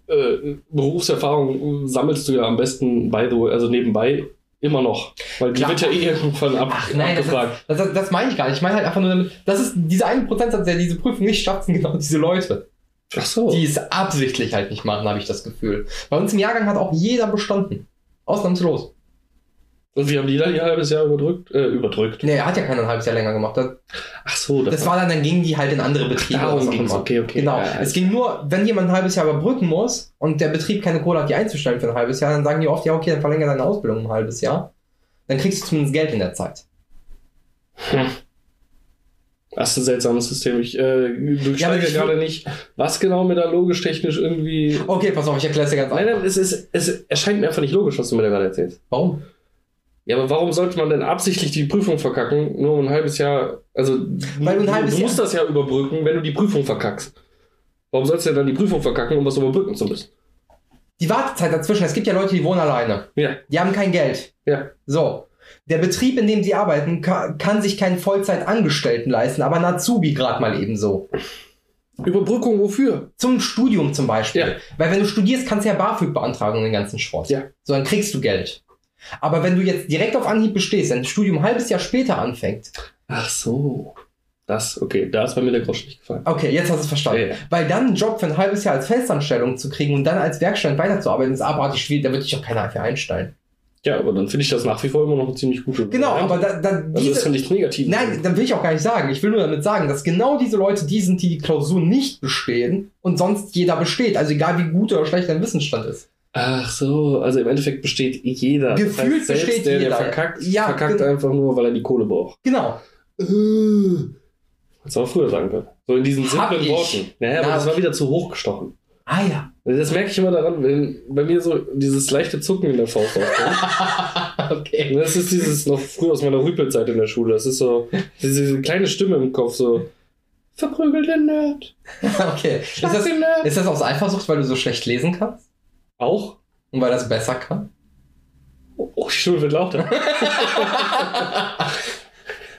[SPEAKER 1] äh, Berufserfahrung sammelst du ja am besten, by the way, also nebenbei immer noch. Weil die
[SPEAKER 3] Klar.
[SPEAKER 1] wird ja eh irgendwann ab,
[SPEAKER 3] Ach nein, das,
[SPEAKER 1] abgefragt.
[SPEAKER 3] das, das, das meine ich gar nicht. Ich meine halt einfach nur damit, das ist dieser eine Prozentsatz, der diese Prüfung nicht schafft, sind genau diese Leute.
[SPEAKER 1] Ach so.
[SPEAKER 3] Die es absichtlich halt nicht machen, habe ich das Gefühl. Bei uns im Jahrgang hat auch jeder bestanden. Ausnahmslos.
[SPEAKER 1] Und wie haben die da ihr halbes Jahr überdrückt? Äh, überdrückt.
[SPEAKER 3] Nee, er hat ja kein halbes Jahr länger gemacht. Das,
[SPEAKER 1] Ach so,
[SPEAKER 3] das war dann, dann gingen die halt in andere Betriebe.
[SPEAKER 1] Darum
[SPEAKER 3] auch
[SPEAKER 1] ging's. Okay, okay.
[SPEAKER 3] Genau.
[SPEAKER 1] Ja, ja.
[SPEAKER 3] Es ging nur, wenn jemand ein halbes Jahr überbrücken muss und der Betrieb keine Kohle hat, die einzustellen für ein halbes Jahr, dann sagen die oft, ja, okay, dann verlängere deine Ausbildung um ein halbes Jahr. Dann kriegst du zumindest Geld in der Zeit.
[SPEAKER 1] Hm. Das ist ein seltsames System. Ich äh,
[SPEAKER 3] Ja,
[SPEAKER 1] durchsteige
[SPEAKER 3] ich-
[SPEAKER 1] gerade nicht, was genau mir da logisch-technisch irgendwie.
[SPEAKER 3] Okay, pass auf, ich erkläre es dir ganz
[SPEAKER 1] Nein,
[SPEAKER 3] einfach.
[SPEAKER 1] nein, es, ist, es erscheint mir einfach nicht logisch, was du mir da gerade erzählst.
[SPEAKER 3] Warum?
[SPEAKER 1] Ja, aber warum sollte man denn absichtlich die Prüfung verkacken, nur um ein halbes Jahr? Also,
[SPEAKER 3] Weil du ein halbes
[SPEAKER 1] du musst
[SPEAKER 3] Jahr-
[SPEAKER 1] das ja überbrücken, wenn du die Prüfung verkackst. Warum sollst du denn dann die Prüfung verkacken, um was überbrücken zu müssen?
[SPEAKER 3] Die Wartezeit dazwischen, es gibt ja Leute, die wohnen alleine.
[SPEAKER 1] Ja,
[SPEAKER 3] Die haben kein Geld.
[SPEAKER 1] ja.
[SPEAKER 3] So. Der Betrieb, in dem sie arbeiten, ka- kann sich keinen Vollzeitangestellten leisten, aber ein Azubi gerade mal ebenso.
[SPEAKER 1] Überbrückung wofür?
[SPEAKER 3] Zum Studium zum Beispiel.
[SPEAKER 1] Ja.
[SPEAKER 3] Weil wenn du studierst, kannst du ja BAföG beantragen und den ganzen Schrott.
[SPEAKER 1] Ja.
[SPEAKER 3] So, dann kriegst du Geld. Aber wenn du jetzt direkt auf Anhieb bestehst, dein Studium ein halbes Jahr später anfängt,
[SPEAKER 1] Ach so. Das, okay, da ist bei mir der Grosch nicht gefallen.
[SPEAKER 3] okay, jetzt hast du es verstanden.
[SPEAKER 1] Ja.
[SPEAKER 3] Weil dann einen Job für ein halbes Jahr als Festanstellung zu kriegen und dann als Werkstudent weiterzuarbeiten, ist abartig schwierig, da wird dich auch keiner für einstellen.
[SPEAKER 1] Ja, aber dann finde ich das nach wie vor immer noch eine ziemlich gute
[SPEAKER 3] Genau,
[SPEAKER 1] Variante.
[SPEAKER 3] aber da, da
[SPEAKER 1] Also das
[SPEAKER 3] diese,
[SPEAKER 1] kann nichts Negatives
[SPEAKER 3] Nein, dann will ich auch gar nicht sagen. Ich will nur damit sagen, dass genau diese Leute die sind, die die Klausur nicht bestehen und sonst jeder besteht. Also egal wie gut oder schlecht dein Wissensstand ist.
[SPEAKER 1] Ach so, also im Endeffekt besteht jeder.
[SPEAKER 3] Gefühlt
[SPEAKER 1] selbst
[SPEAKER 3] besteht
[SPEAKER 1] der,
[SPEAKER 3] jeder.
[SPEAKER 1] der verkackt,
[SPEAKER 3] Ja,
[SPEAKER 1] verkackt
[SPEAKER 3] gen-
[SPEAKER 1] einfach nur, weil er die Kohle braucht.
[SPEAKER 3] Genau.
[SPEAKER 1] Hättest du auch früher sagen können. So in diesen
[SPEAKER 3] Hab
[SPEAKER 1] simplen
[SPEAKER 3] ich.
[SPEAKER 1] Worten. Naja, aber
[SPEAKER 3] Na,
[SPEAKER 1] das war wieder zu hochgestochen.
[SPEAKER 3] Ah ja.
[SPEAKER 1] Das merke ich immer daran, wenn bei mir so dieses leichte Zucken in der Faust aufkommt.
[SPEAKER 3] okay.
[SPEAKER 1] Das ist dieses noch früher aus meiner Rüpelzeit in der Schule. Das ist so diese, kleine Stimme im Kopf, so verprügelt den Nerd.
[SPEAKER 3] Okay. Ist das, ist das aus Eifersucht, weil du so schlecht lesen kannst?
[SPEAKER 1] Auch?
[SPEAKER 3] Und weil das besser kann?
[SPEAKER 1] Oh, die Stimme wird lauter.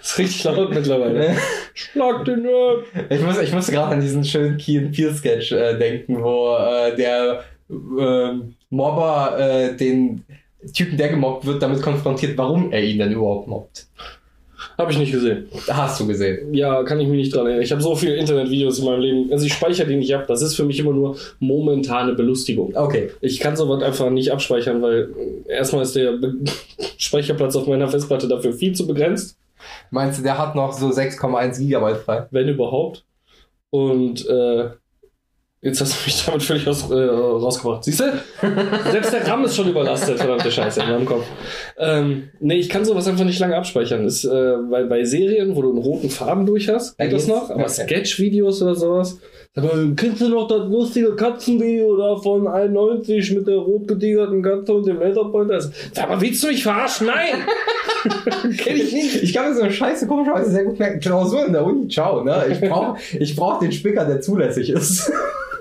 [SPEAKER 1] ist richtig laut mittlerweile. Schlag den Nerd.
[SPEAKER 3] Ich muss, ich musste gerade an diesen schönen Key and Peele Sketch äh, denken, wo äh, der ähm, Mobber äh, den Typen, der gemobbt wird, damit konfrontiert, warum er ihn denn überhaupt mobbt.
[SPEAKER 1] Habe ich nicht gesehen.
[SPEAKER 3] Hast du gesehen.
[SPEAKER 1] Ja, kann ich mich nicht dran erinnern. Ich habe so viele Internetvideos in meinem Leben. Also ich speichere die nicht ab. Das ist für mich immer nur momentane Belustigung.
[SPEAKER 3] Okay.
[SPEAKER 1] Ich kann sowas einfach nicht abspeichern, weil erstmal ist der Be Speicherplatz auf meiner Festplatte dafür viel zu begrenzt,
[SPEAKER 3] Meinst du, der hat noch so 6,1 Gigabyte frei?
[SPEAKER 1] wenn überhaupt. Und äh, jetzt hast du mich damit völlig aus, äh, rausgebracht. Siehst du? Selbst der RAM ist schon überlastet, verdammte Scheiße in meinem Kopf. Ähm, nee, ich kann sowas einfach nicht lange abspeichern. Ist, äh, bei, bei Serien, wo du einen roten Faden durch hast, geht das noch. Aber
[SPEAKER 3] Okay.
[SPEAKER 1] Sketch-Videos oder sowas. Sag mal, kennst du noch das lustige Katzenvideo da von 91 mit der rot getigerten Katze und dem Laserpointer? Sag mal, willst du mich verarschen? Nein! Kenn ich nicht.
[SPEAKER 3] Ich kann mir so eine Scheiße komischerweise sehr gut merken. Klausur in der Uni, ciao, ne? Ich brauche ich brauch den Spicker, der zulässig ist.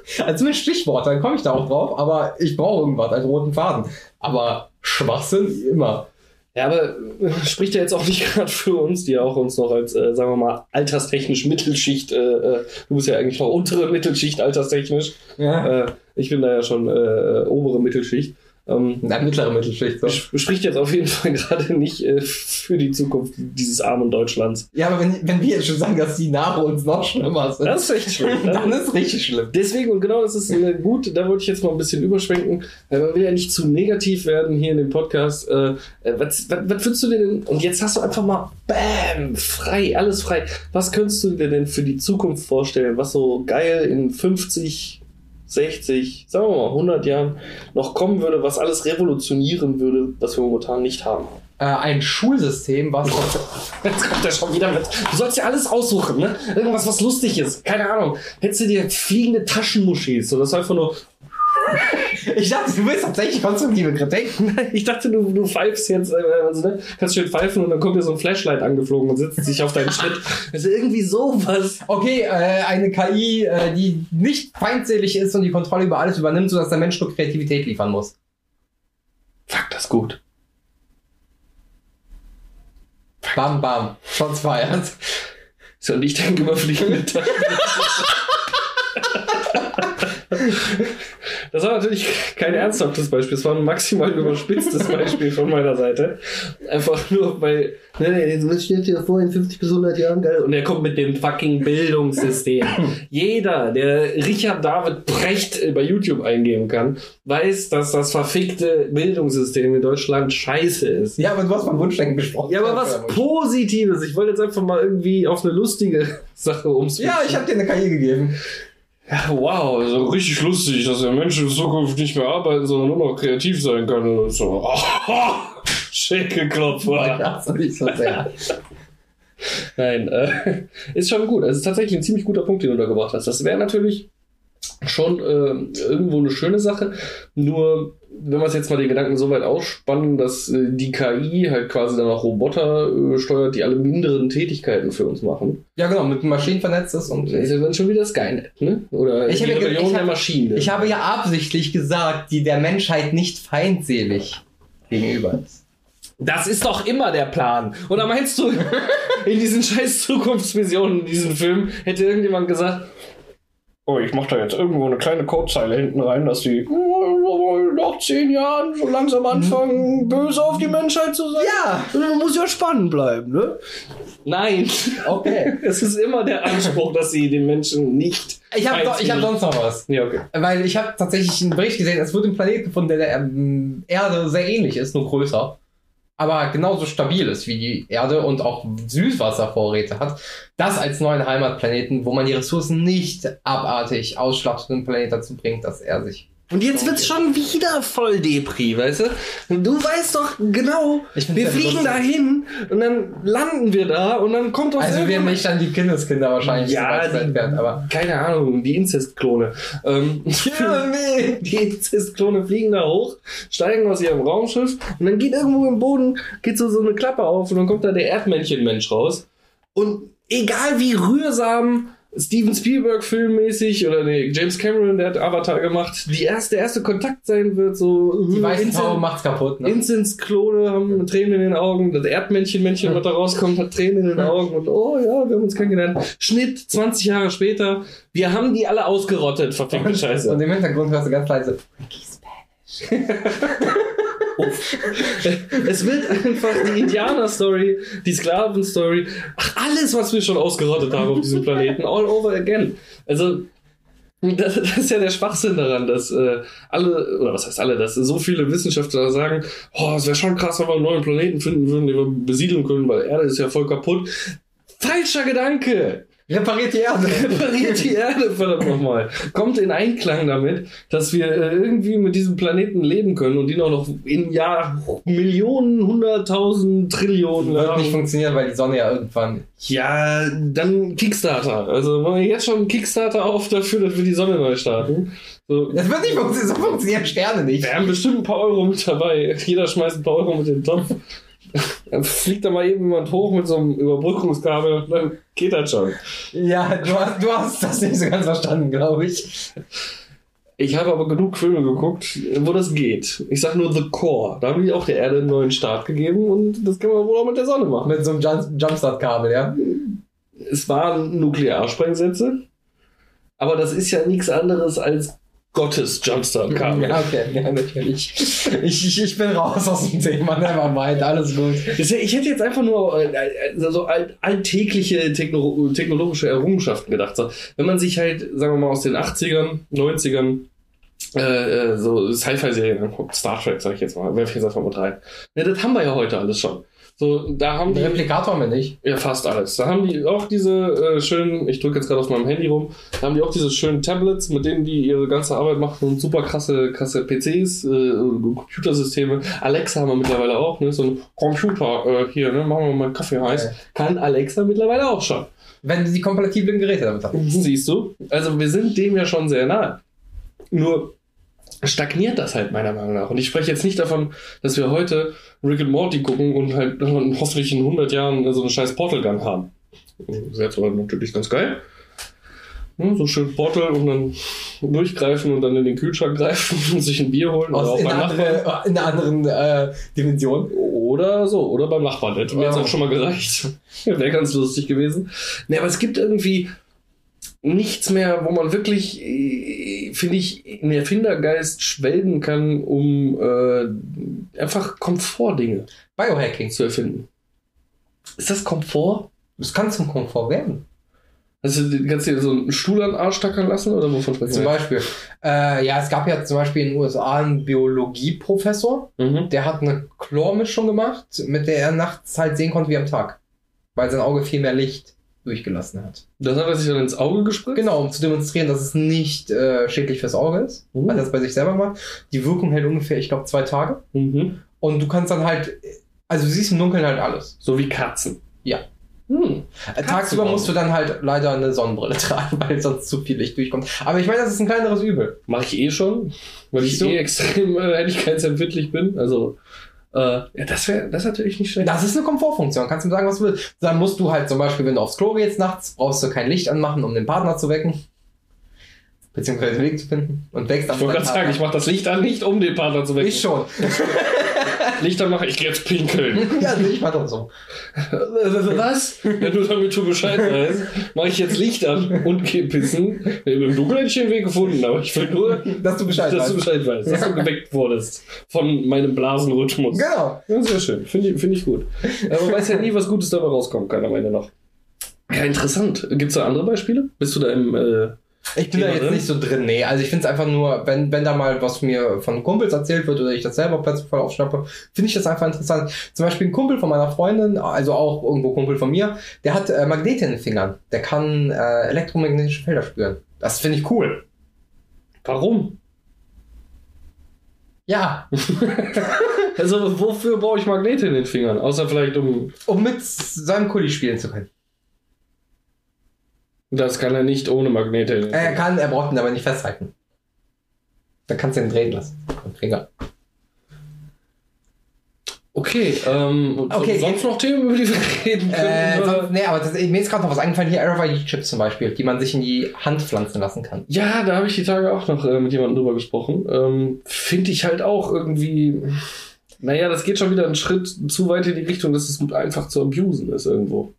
[SPEAKER 3] Also mit Stichwort, dann komme ich da auch drauf, aber ich brauche irgendwas, einen roten Faden. Aber Schwachsinn immer.
[SPEAKER 1] Ja, aber äh, spricht ja jetzt auch nicht gerade für uns, die ja auch uns noch als, äh, sagen wir mal, alterstechnisch Mittelschicht, äh, äh, du bist ja eigentlich noch untere Mittelschicht alterstechnisch.
[SPEAKER 3] Ja.
[SPEAKER 1] Äh, ich bin da ja schon obere Mittelschicht. Ähm,
[SPEAKER 3] Na, mittlere Mittelschicht. So.
[SPEAKER 1] sp- spricht jetzt auf jeden Fall gerade nicht äh, für die Zukunft dieses armen Deutschlands.
[SPEAKER 3] Ja, aber wenn, wenn wir jetzt schon sagen, dass die nach uns noch schlimmer sind,
[SPEAKER 1] Das ist echt schlimm.
[SPEAKER 3] dann ist richtig schlimm.
[SPEAKER 1] Deswegen, und genau das ist äh, gut, da wollte ich jetzt mal ein bisschen überschwenken. Äh, man will ja nicht zu negativ werden hier in dem Podcast. Äh, äh, was, was, was würdest du dir denn, und jetzt hast du einfach mal, bam, frei, alles frei. Was könntest du dir denn für die Zukunft vorstellen, was so geil in 50, 60, sagen wir mal 100 Jahren noch kommen würde, was alles revolutionieren würde, was wir momentan nicht haben?
[SPEAKER 3] Äh, ein Schulsystem, was
[SPEAKER 1] Jetzt kommt er schon wieder mit. Du sollst ja alles aussuchen, ne? Irgendwas, was lustig ist. Keine Ahnung. Hättest du dir fliegende Taschenmuschis oder das einfach nur.
[SPEAKER 3] Ich dachte, du willst tatsächlich konstruktive Kritik.
[SPEAKER 1] Ich dachte, du, du pfeifst jetzt, äh, also, ne? Kannst schön pfeifen und dann kommt dir so ein Flashlight angeflogen und sitzt sich auf deinen Schritt. Also irgendwie sowas.
[SPEAKER 3] Okay, äh, eine KI, äh, die nicht feindselig ist und die Kontrolle über alles übernimmt, sodass der Mensch nur Kreativität liefern muss.
[SPEAKER 1] Fuck, das ist gut.
[SPEAKER 3] Bam, bam. Shots feiert.
[SPEAKER 1] Ist ja nicht ein überfliegende Taschen. Das war natürlich kein ernsthaftes Beispiel, es war ein maximal überspitztes Beispiel von meiner Seite. Einfach nur, weil, ne, ne, was steht hier vor in 50 bis 100 Jahren, geil. Und er kommt mit dem fucking Bildungssystem. Jeder, der Richard David Precht bei YouTube eingeben kann, weiß, dass das verfickte Bildungssystem in Deutschland scheiße ist.
[SPEAKER 3] Ja, aber du hast beim Wunschdenken gesprochen.
[SPEAKER 1] Ja, aber was Positives. Ich wollte jetzt einfach mal irgendwie auf eine lustige Sache umswitchen.
[SPEAKER 3] Ja, ich habe dir eine KI gegeben.
[SPEAKER 1] Ja, wow, so richtig lustig, dass der Mensch in Zukunft nicht mehr arbeiten, sondern nur noch kreativ sein kann. Und so, oh, Schenkelklopfer.
[SPEAKER 3] Ja, so nicht so sehr.
[SPEAKER 1] Nein, äh, ist schon gut. Also, es ist tatsächlich ein ziemlich guter Punkt, den du da gebracht hast. Das wäre natürlich schon äh, irgendwo eine schöne Sache. Nur, wenn wir es jetzt mal den Gedanken so weit ausspannen, dass äh, die KI halt quasi dann auch Roboter äh, steuert, die alle minderen Tätigkeiten für uns machen.
[SPEAKER 3] Ja, genau, mit Maschinen vernetzt ist und.
[SPEAKER 1] Das ist ja dann schon wieder Skynet, ne? Oder
[SPEAKER 3] Ich
[SPEAKER 1] die
[SPEAKER 3] habe ja ge-
[SPEAKER 1] Rebellion
[SPEAKER 3] ich
[SPEAKER 1] der
[SPEAKER 3] hab-
[SPEAKER 1] Maschine.
[SPEAKER 3] Ich habe ja absichtlich gesagt, die der Menschheit nicht feindselig gegenüber ist.
[SPEAKER 1] Das ist doch immer der Plan. Oder meinst du, in diesen scheiß Zukunftsvisionen in diesem Film hätte irgendjemand gesagt, oh, ich mach da jetzt irgendwo eine kleine Codezeile hinten rein, dass die äh, nach zehn Jahren so langsam anfangen, böse auf die Menschheit zu sein?
[SPEAKER 3] Ja!
[SPEAKER 1] Das muss ja spannend bleiben, ne? Nein.
[SPEAKER 3] Okay.
[SPEAKER 1] Es ist immer der Anspruch, dass sie den Menschen nicht.
[SPEAKER 3] Ich habe ich hab sonst noch was.
[SPEAKER 1] Ja, okay.
[SPEAKER 3] Weil ich habe tatsächlich einen Bericht gesehen, es wurde ein Planet gefunden, der der ähm, Erde sehr ähnlich ist, nur größer. Aber genauso stabil ist wie die Erde und auch Süßwasservorräte hat. Das als neuen Heimatplaneten, wo man die Ressourcen nicht abartig ausschlachtet, um den Planet dazu bringt, dass er sich.
[SPEAKER 1] Und jetzt wird's schon wieder voll Depri, weißt du? Du weißt doch genau, wir fliegen
[SPEAKER 3] lustig.
[SPEAKER 1] dahin und dann landen wir da und dann kommt doch
[SPEAKER 3] Also wir nicht dann die Kindeskinder wahrscheinlich
[SPEAKER 1] Ja,
[SPEAKER 3] so
[SPEAKER 1] die-
[SPEAKER 3] entfernt, aber.
[SPEAKER 1] keine Ahnung, die Inzestklone. Ähm, die Inzestklone fliegen da hoch, steigen aus ihrem Raumschiff und dann geht irgendwo im Boden, geht so, so eine Klappe auf und dann kommt da der Erdmännchenmensch raus. Und egal wie rührsam Steven Spielberg filmmäßig oder nee, James Cameron, der hat Avatar gemacht, die erste, der erste Kontakt sein wird, so
[SPEAKER 3] Die
[SPEAKER 1] äh,
[SPEAKER 3] weiße
[SPEAKER 1] Inzest-
[SPEAKER 3] Farbe macht's kaputt, ne?
[SPEAKER 1] Inzensklone haben Tränen in den Augen, das Erdmännchen-Männchen, was da rauskommt, hat Tränen in den Augen und oh ja, wir haben uns kennengelernt. Schnitt, 20 Jahre später, wir haben die alle ausgerottet, verfickte Scheiße.
[SPEAKER 3] Und im Hintergrund hörst du ganz leise.
[SPEAKER 1] es wird einfach die Indianer-Story, die Sklaven-Story, alles, was wir schon ausgerottet haben auf diesem Planeten, all over again. Also, das, das ist ja der Schwachsinn daran, dass äh, alle, oder was heißt alle, dass so viele Wissenschaftler sagen, oh, es wäre schon krass, wenn wir einen neuen Planeten finden würden, den wir besiedeln können, weil Erde ist ja voll kaputt. Falscher Gedanke!
[SPEAKER 3] Repariert die Erde.
[SPEAKER 1] Repariert die Erde, verdammt nochmal. Kommt in Einklang damit, dass wir äh, irgendwie mit diesem Planeten leben können und ihn auch noch in Jahr Millionen, hunderttausend, Trillionen
[SPEAKER 3] Wird nicht funktionieren, weil die Sonne ja irgendwann.
[SPEAKER 1] Ja, dann Kickstarter. Also machen wir jetzt schon einen Kickstarter auf dafür, dass wir die Sonne neu starten. So,
[SPEAKER 3] Das wird nicht funktionieren, so funktionieren Sterne nicht.
[SPEAKER 1] wir haben bestimmt ein paar Euro mit dabei. Jeder schmeißt ein paar Euro mit in den Topf. Dann fliegt da mal eben jemand hoch mit so einem Überbrückungskabel und dann geht das schon.
[SPEAKER 3] Ja, du hast, du hast das nicht so ganz verstanden, glaube ich.
[SPEAKER 1] Ich habe aber genug Filme geguckt, wo das geht. Ich sag nur The Core. Da haben die auch der Erde einen neuen Start gegeben und das können wir wohl auch mit der Sonne machen.
[SPEAKER 3] Mit so einem Jump Jumpstart-Kabel, ja.
[SPEAKER 1] Es waren Nuklearsprengsätze, aber das ist ja nichts anderes als Gottes Jumpstart-Kabel.
[SPEAKER 3] Ja, okay, ja, natürlich. Ich, ich, ich bin raus aus dem Thema, never mind, alles gut.
[SPEAKER 1] Ich hätte jetzt einfach nur äh, äh, so alltägliche techno technologische Errungenschaften gedacht. Wenn man sich halt, sagen wir mal, aus den 80ern, 90ern äh, äh, so Sci-Fi-Serien anguckt, Star Trek, sag ich jetzt mal, werfe ich jetzt einfach mal rein. Ja, das haben wir ja heute alles schon. So, da haben die.
[SPEAKER 3] Replikator haben wir nicht.
[SPEAKER 1] Ja, fast alles. Da haben die auch diese äh, schönen, ich drücke jetzt gerade auf meinem Handy rum, da haben die auch diese schönen Tablets, mit denen die ihre ganze Arbeit machen und super krasse, krasse PCs, äh, Computersysteme. Alexa haben wir mittlerweile auch, ne? So ein Computer äh, hier, ne? Machen wir mal einen Kaffee heiß.
[SPEAKER 3] Okay.
[SPEAKER 1] Kann Alexa mittlerweile auch schon.
[SPEAKER 3] Wenn du die kompatiblen Geräte damit hast.
[SPEAKER 1] Siehst du? Also wir sind dem ja schon sehr nahe. Nur stagniert das halt meiner Meinung nach. Und ich spreche jetzt nicht davon, dass wir heute Rick and Morty gucken und halt hoffentlich in 100 Jahren so eine scheiß Portal Gun haben. Das wäre zwar natürlich ganz geil. So schön Portal und dann durchgreifen und dann in den Kühlschrank greifen und sich ein Bier holen oder
[SPEAKER 3] Aus,
[SPEAKER 1] auch
[SPEAKER 3] in,
[SPEAKER 1] beim
[SPEAKER 3] einer
[SPEAKER 1] Nachbarn.
[SPEAKER 3] andere, in einer anderen äh, Dimension.
[SPEAKER 1] Oder so, oder beim Nachbarn. Hätte mir jetzt auch schon mal gereicht. Wäre ganz lustig gewesen. Ne, aber es gibt irgendwie nichts mehr, wo man wirklich, äh, finde ich, in Erfindergeist schwelgen kann, um äh, einfach Komfortdinge
[SPEAKER 3] Biohacking.
[SPEAKER 1] zu erfinden. Ist das Komfort?
[SPEAKER 3] Das kann zum Komfort werden.
[SPEAKER 1] Also, du kannst dir so einen Stuhl an den Arsch tackern lassen oder wovon sprechen
[SPEAKER 3] Zum? Beispiel. Äh, ja, es gab ja zum Beispiel in den USA einen Biologieprofessor,
[SPEAKER 1] Mhm.
[SPEAKER 3] der hat eine Chlormischung gemacht, mit der er nachts halt sehen konnte wie am Tag. Weil sein Auge viel mehr Licht durchgelassen hat.
[SPEAKER 1] Das hat er sich dann ins Auge gespritzt?
[SPEAKER 3] Genau, um zu demonstrieren, dass es nicht äh, schädlich fürs Auge ist.
[SPEAKER 1] Mhm.
[SPEAKER 3] Hat er das bei sich selber gemacht. Die Wirkung hält ungefähr, ich glaube, zwei Tage.
[SPEAKER 1] Mhm.
[SPEAKER 3] Und du kannst dann halt, also du siehst im Dunkeln halt alles.
[SPEAKER 1] So wie Katzen.
[SPEAKER 3] Ja.
[SPEAKER 1] Hm.
[SPEAKER 3] Äh, Tagsüber musst du dann halt leider eine Sonnenbrille tragen, weil sonst zu viel Licht durchkommt. Aber ich meine, das ist ein kleineres Übel.
[SPEAKER 1] Mache ich eh schon, weil ich
[SPEAKER 3] Siehst du?
[SPEAKER 1] eh extrem äh, helligkeitsempfindlich bin. Also, äh, ja, das wäre das ist natürlich nicht schlecht.
[SPEAKER 3] Das ist eine Komfortfunktion. Kannst du mir sagen, was du willst. Dann musst du halt zum Beispiel, wenn du aufs Klo gehst nachts, brauchst du kein Licht anmachen, um den Partner zu wecken. Beziehungsweise den Weg zu finden. Und wächst
[SPEAKER 1] ich wollte gerade sagen, ich mache das Licht an, nicht um den Partner zu wecken.
[SPEAKER 3] Ich schon.
[SPEAKER 1] Licht an mache ich jetzt pinkeln.
[SPEAKER 3] ja, ich mach das so.
[SPEAKER 1] Was? Ja, nur damit du Bescheid weißt, mache ich jetzt Licht an und geh pissen. Im Dunkeln hätte ich den Weg gefunden, aber ich will nur,
[SPEAKER 3] Dass du Bescheid
[SPEAKER 1] dass du
[SPEAKER 3] weißt.
[SPEAKER 1] Bescheid weißt, dass du geweckt wurdest von meinem Blasenrhythmus.
[SPEAKER 3] Genau.
[SPEAKER 1] Ja, sehr schön. Finde ich, find ich gut. Aber man weiß ja nie, was Gutes dabei rauskommt, keiner Meinung nach. Ja, interessant. Gibt es da andere Beispiele? Bist du da im. Äh,
[SPEAKER 3] Ich bin da
[SPEAKER 1] Thema
[SPEAKER 3] jetzt
[SPEAKER 1] drin?
[SPEAKER 3] nicht so drin, nee. Also ich finde es einfach nur, wenn, wenn da mal was mir von Kumpels erzählt wird oder ich das selber plötzlich voll aufschnappe, finde ich das einfach interessant. Zum Beispiel ein Kumpel von meiner Freundin, also auch irgendwo Kumpel von mir, der hat äh, Magnete in den Fingern. Der kann äh, elektromagnetische Felder spüren. Das finde ich cool.
[SPEAKER 1] warum?
[SPEAKER 3] Ja,
[SPEAKER 1] Also, wofür brauche ich Magnete in den Fingern? Außer vielleicht um.
[SPEAKER 3] um mit seinem Kuli spielen zu können.
[SPEAKER 1] Das kann er nicht ohne Magnete den
[SPEAKER 3] Er kann, er braucht ihn aber nicht festhalten. Da kannst du ihn drehen lassen. Finger.
[SPEAKER 1] Okay, ähm,
[SPEAKER 3] Okay,
[SPEAKER 1] sonst noch Themen, über die wir reden können?
[SPEAKER 3] Äh,
[SPEAKER 1] oder?
[SPEAKER 3] sonst, nee, aber das, mir ist gerade noch was eingefallen. Hier RFID-Chips zum Beispiel, die man sich in die Hand pflanzen lassen kann.
[SPEAKER 1] Ja, da habe ich die Tage auch noch äh, mit jemandem drüber gesprochen. Ähm, Finde ich halt auch irgendwie. Naja, das geht schon wieder einen Schritt zu weit in die Richtung, dass es gut einfach zu abusen ist irgendwo.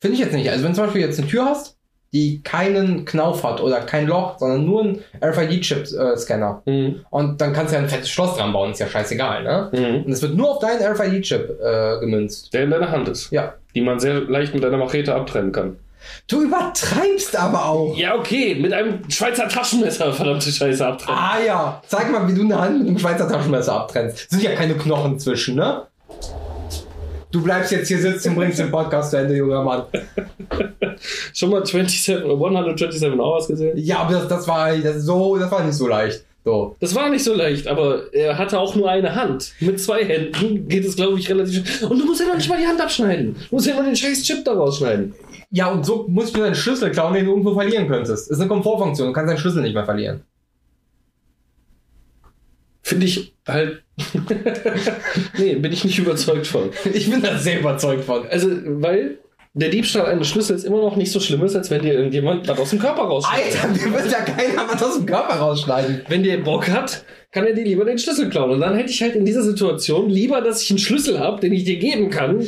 [SPEAKER 3] Finde ich jetzt nicht. Also wenn du zum Beispiel jetzt eine Tür hast, die keinen Knauf hat oder kein Loch, sondern nur einen RFID-Chip-Scanner.
[SPEAKER 1] Mhm.
[SPEAKER 3] Und dann kannst du ja ein fettes Schloss dran bauen, ist ja scheißegal, ne?
[SPEAKER 1] Mhm.
[SPEAKER 3] Und es wird nur auf deinen RFID-Chip äh, gemünzt.
[SPEAKER 1] Der in deiner Hand ist.
[SPEAKER 3] Ja.
[SPEAKER 1] Die man sehr leicht mit einer Machete abtrennen kann.
[SPEAKER 3] Du übertreibst aber auch.
[SPEAKER 1] Ja, okay, mit einem Schweizer Taschenmesser, verdammte Scheiße, abtrennen.
[SPEAKER 3] Ah ja, zeig mal, wie du eine Hand mit einem Schweizer Taschenmesser abtrennst. Sind ja keine Knochen zwischen, ne? Du bleibst jetzt hier sitzen und bringst den Podcast zu Ende, junger Mann.
[SPEAKER 1] Schon mal 27 oder 127 Hours gesehen?
[SPEAKER 3] Ja, aber das, das war das so, das war nicht so leicht. So.
[SPEAKER 1] Das war nicht so leicht, aber er hatte auch nur eine Hand. Mit zwei Händen geht es, glaube ich, relativ schnell. Und du musst ja noch nicht mal die Hand abschneiden. Du musst ja nur den scheiß Chip da rausschneiden.
[SPEAKER 3] Ja, und so musst du deinen Schlüssel klauen, den du irgendwo verlieren könntest. Das ist eine Komfortfunktion, du kannst deinen Schlüssel nicht mehr verlieren.
[SPEAKER 1] Finde ich halt. nee, bin ich nicht überzeugt von.
[SPEAKER 3] Ich bin da sehr überzeugt von.
[SPEAKER 1] Also, weil der Diebstahl eines Schlüssels immer noch nicht so schlimm ist, als wenn dir irgendjemand was aus dem Körper rausschneidet.
[SPEAKER 3] Alter, mir wird ja keiner was aus dem Körper rausschneiden.
[SPEAKER 1] Wenn der Bock hat, kann er dir lieber den Schlüssel klauen. Und dann hätte ich halt in dieser Situation lieber, dass ich einen Schlüssel habe, den ich dir geben kann.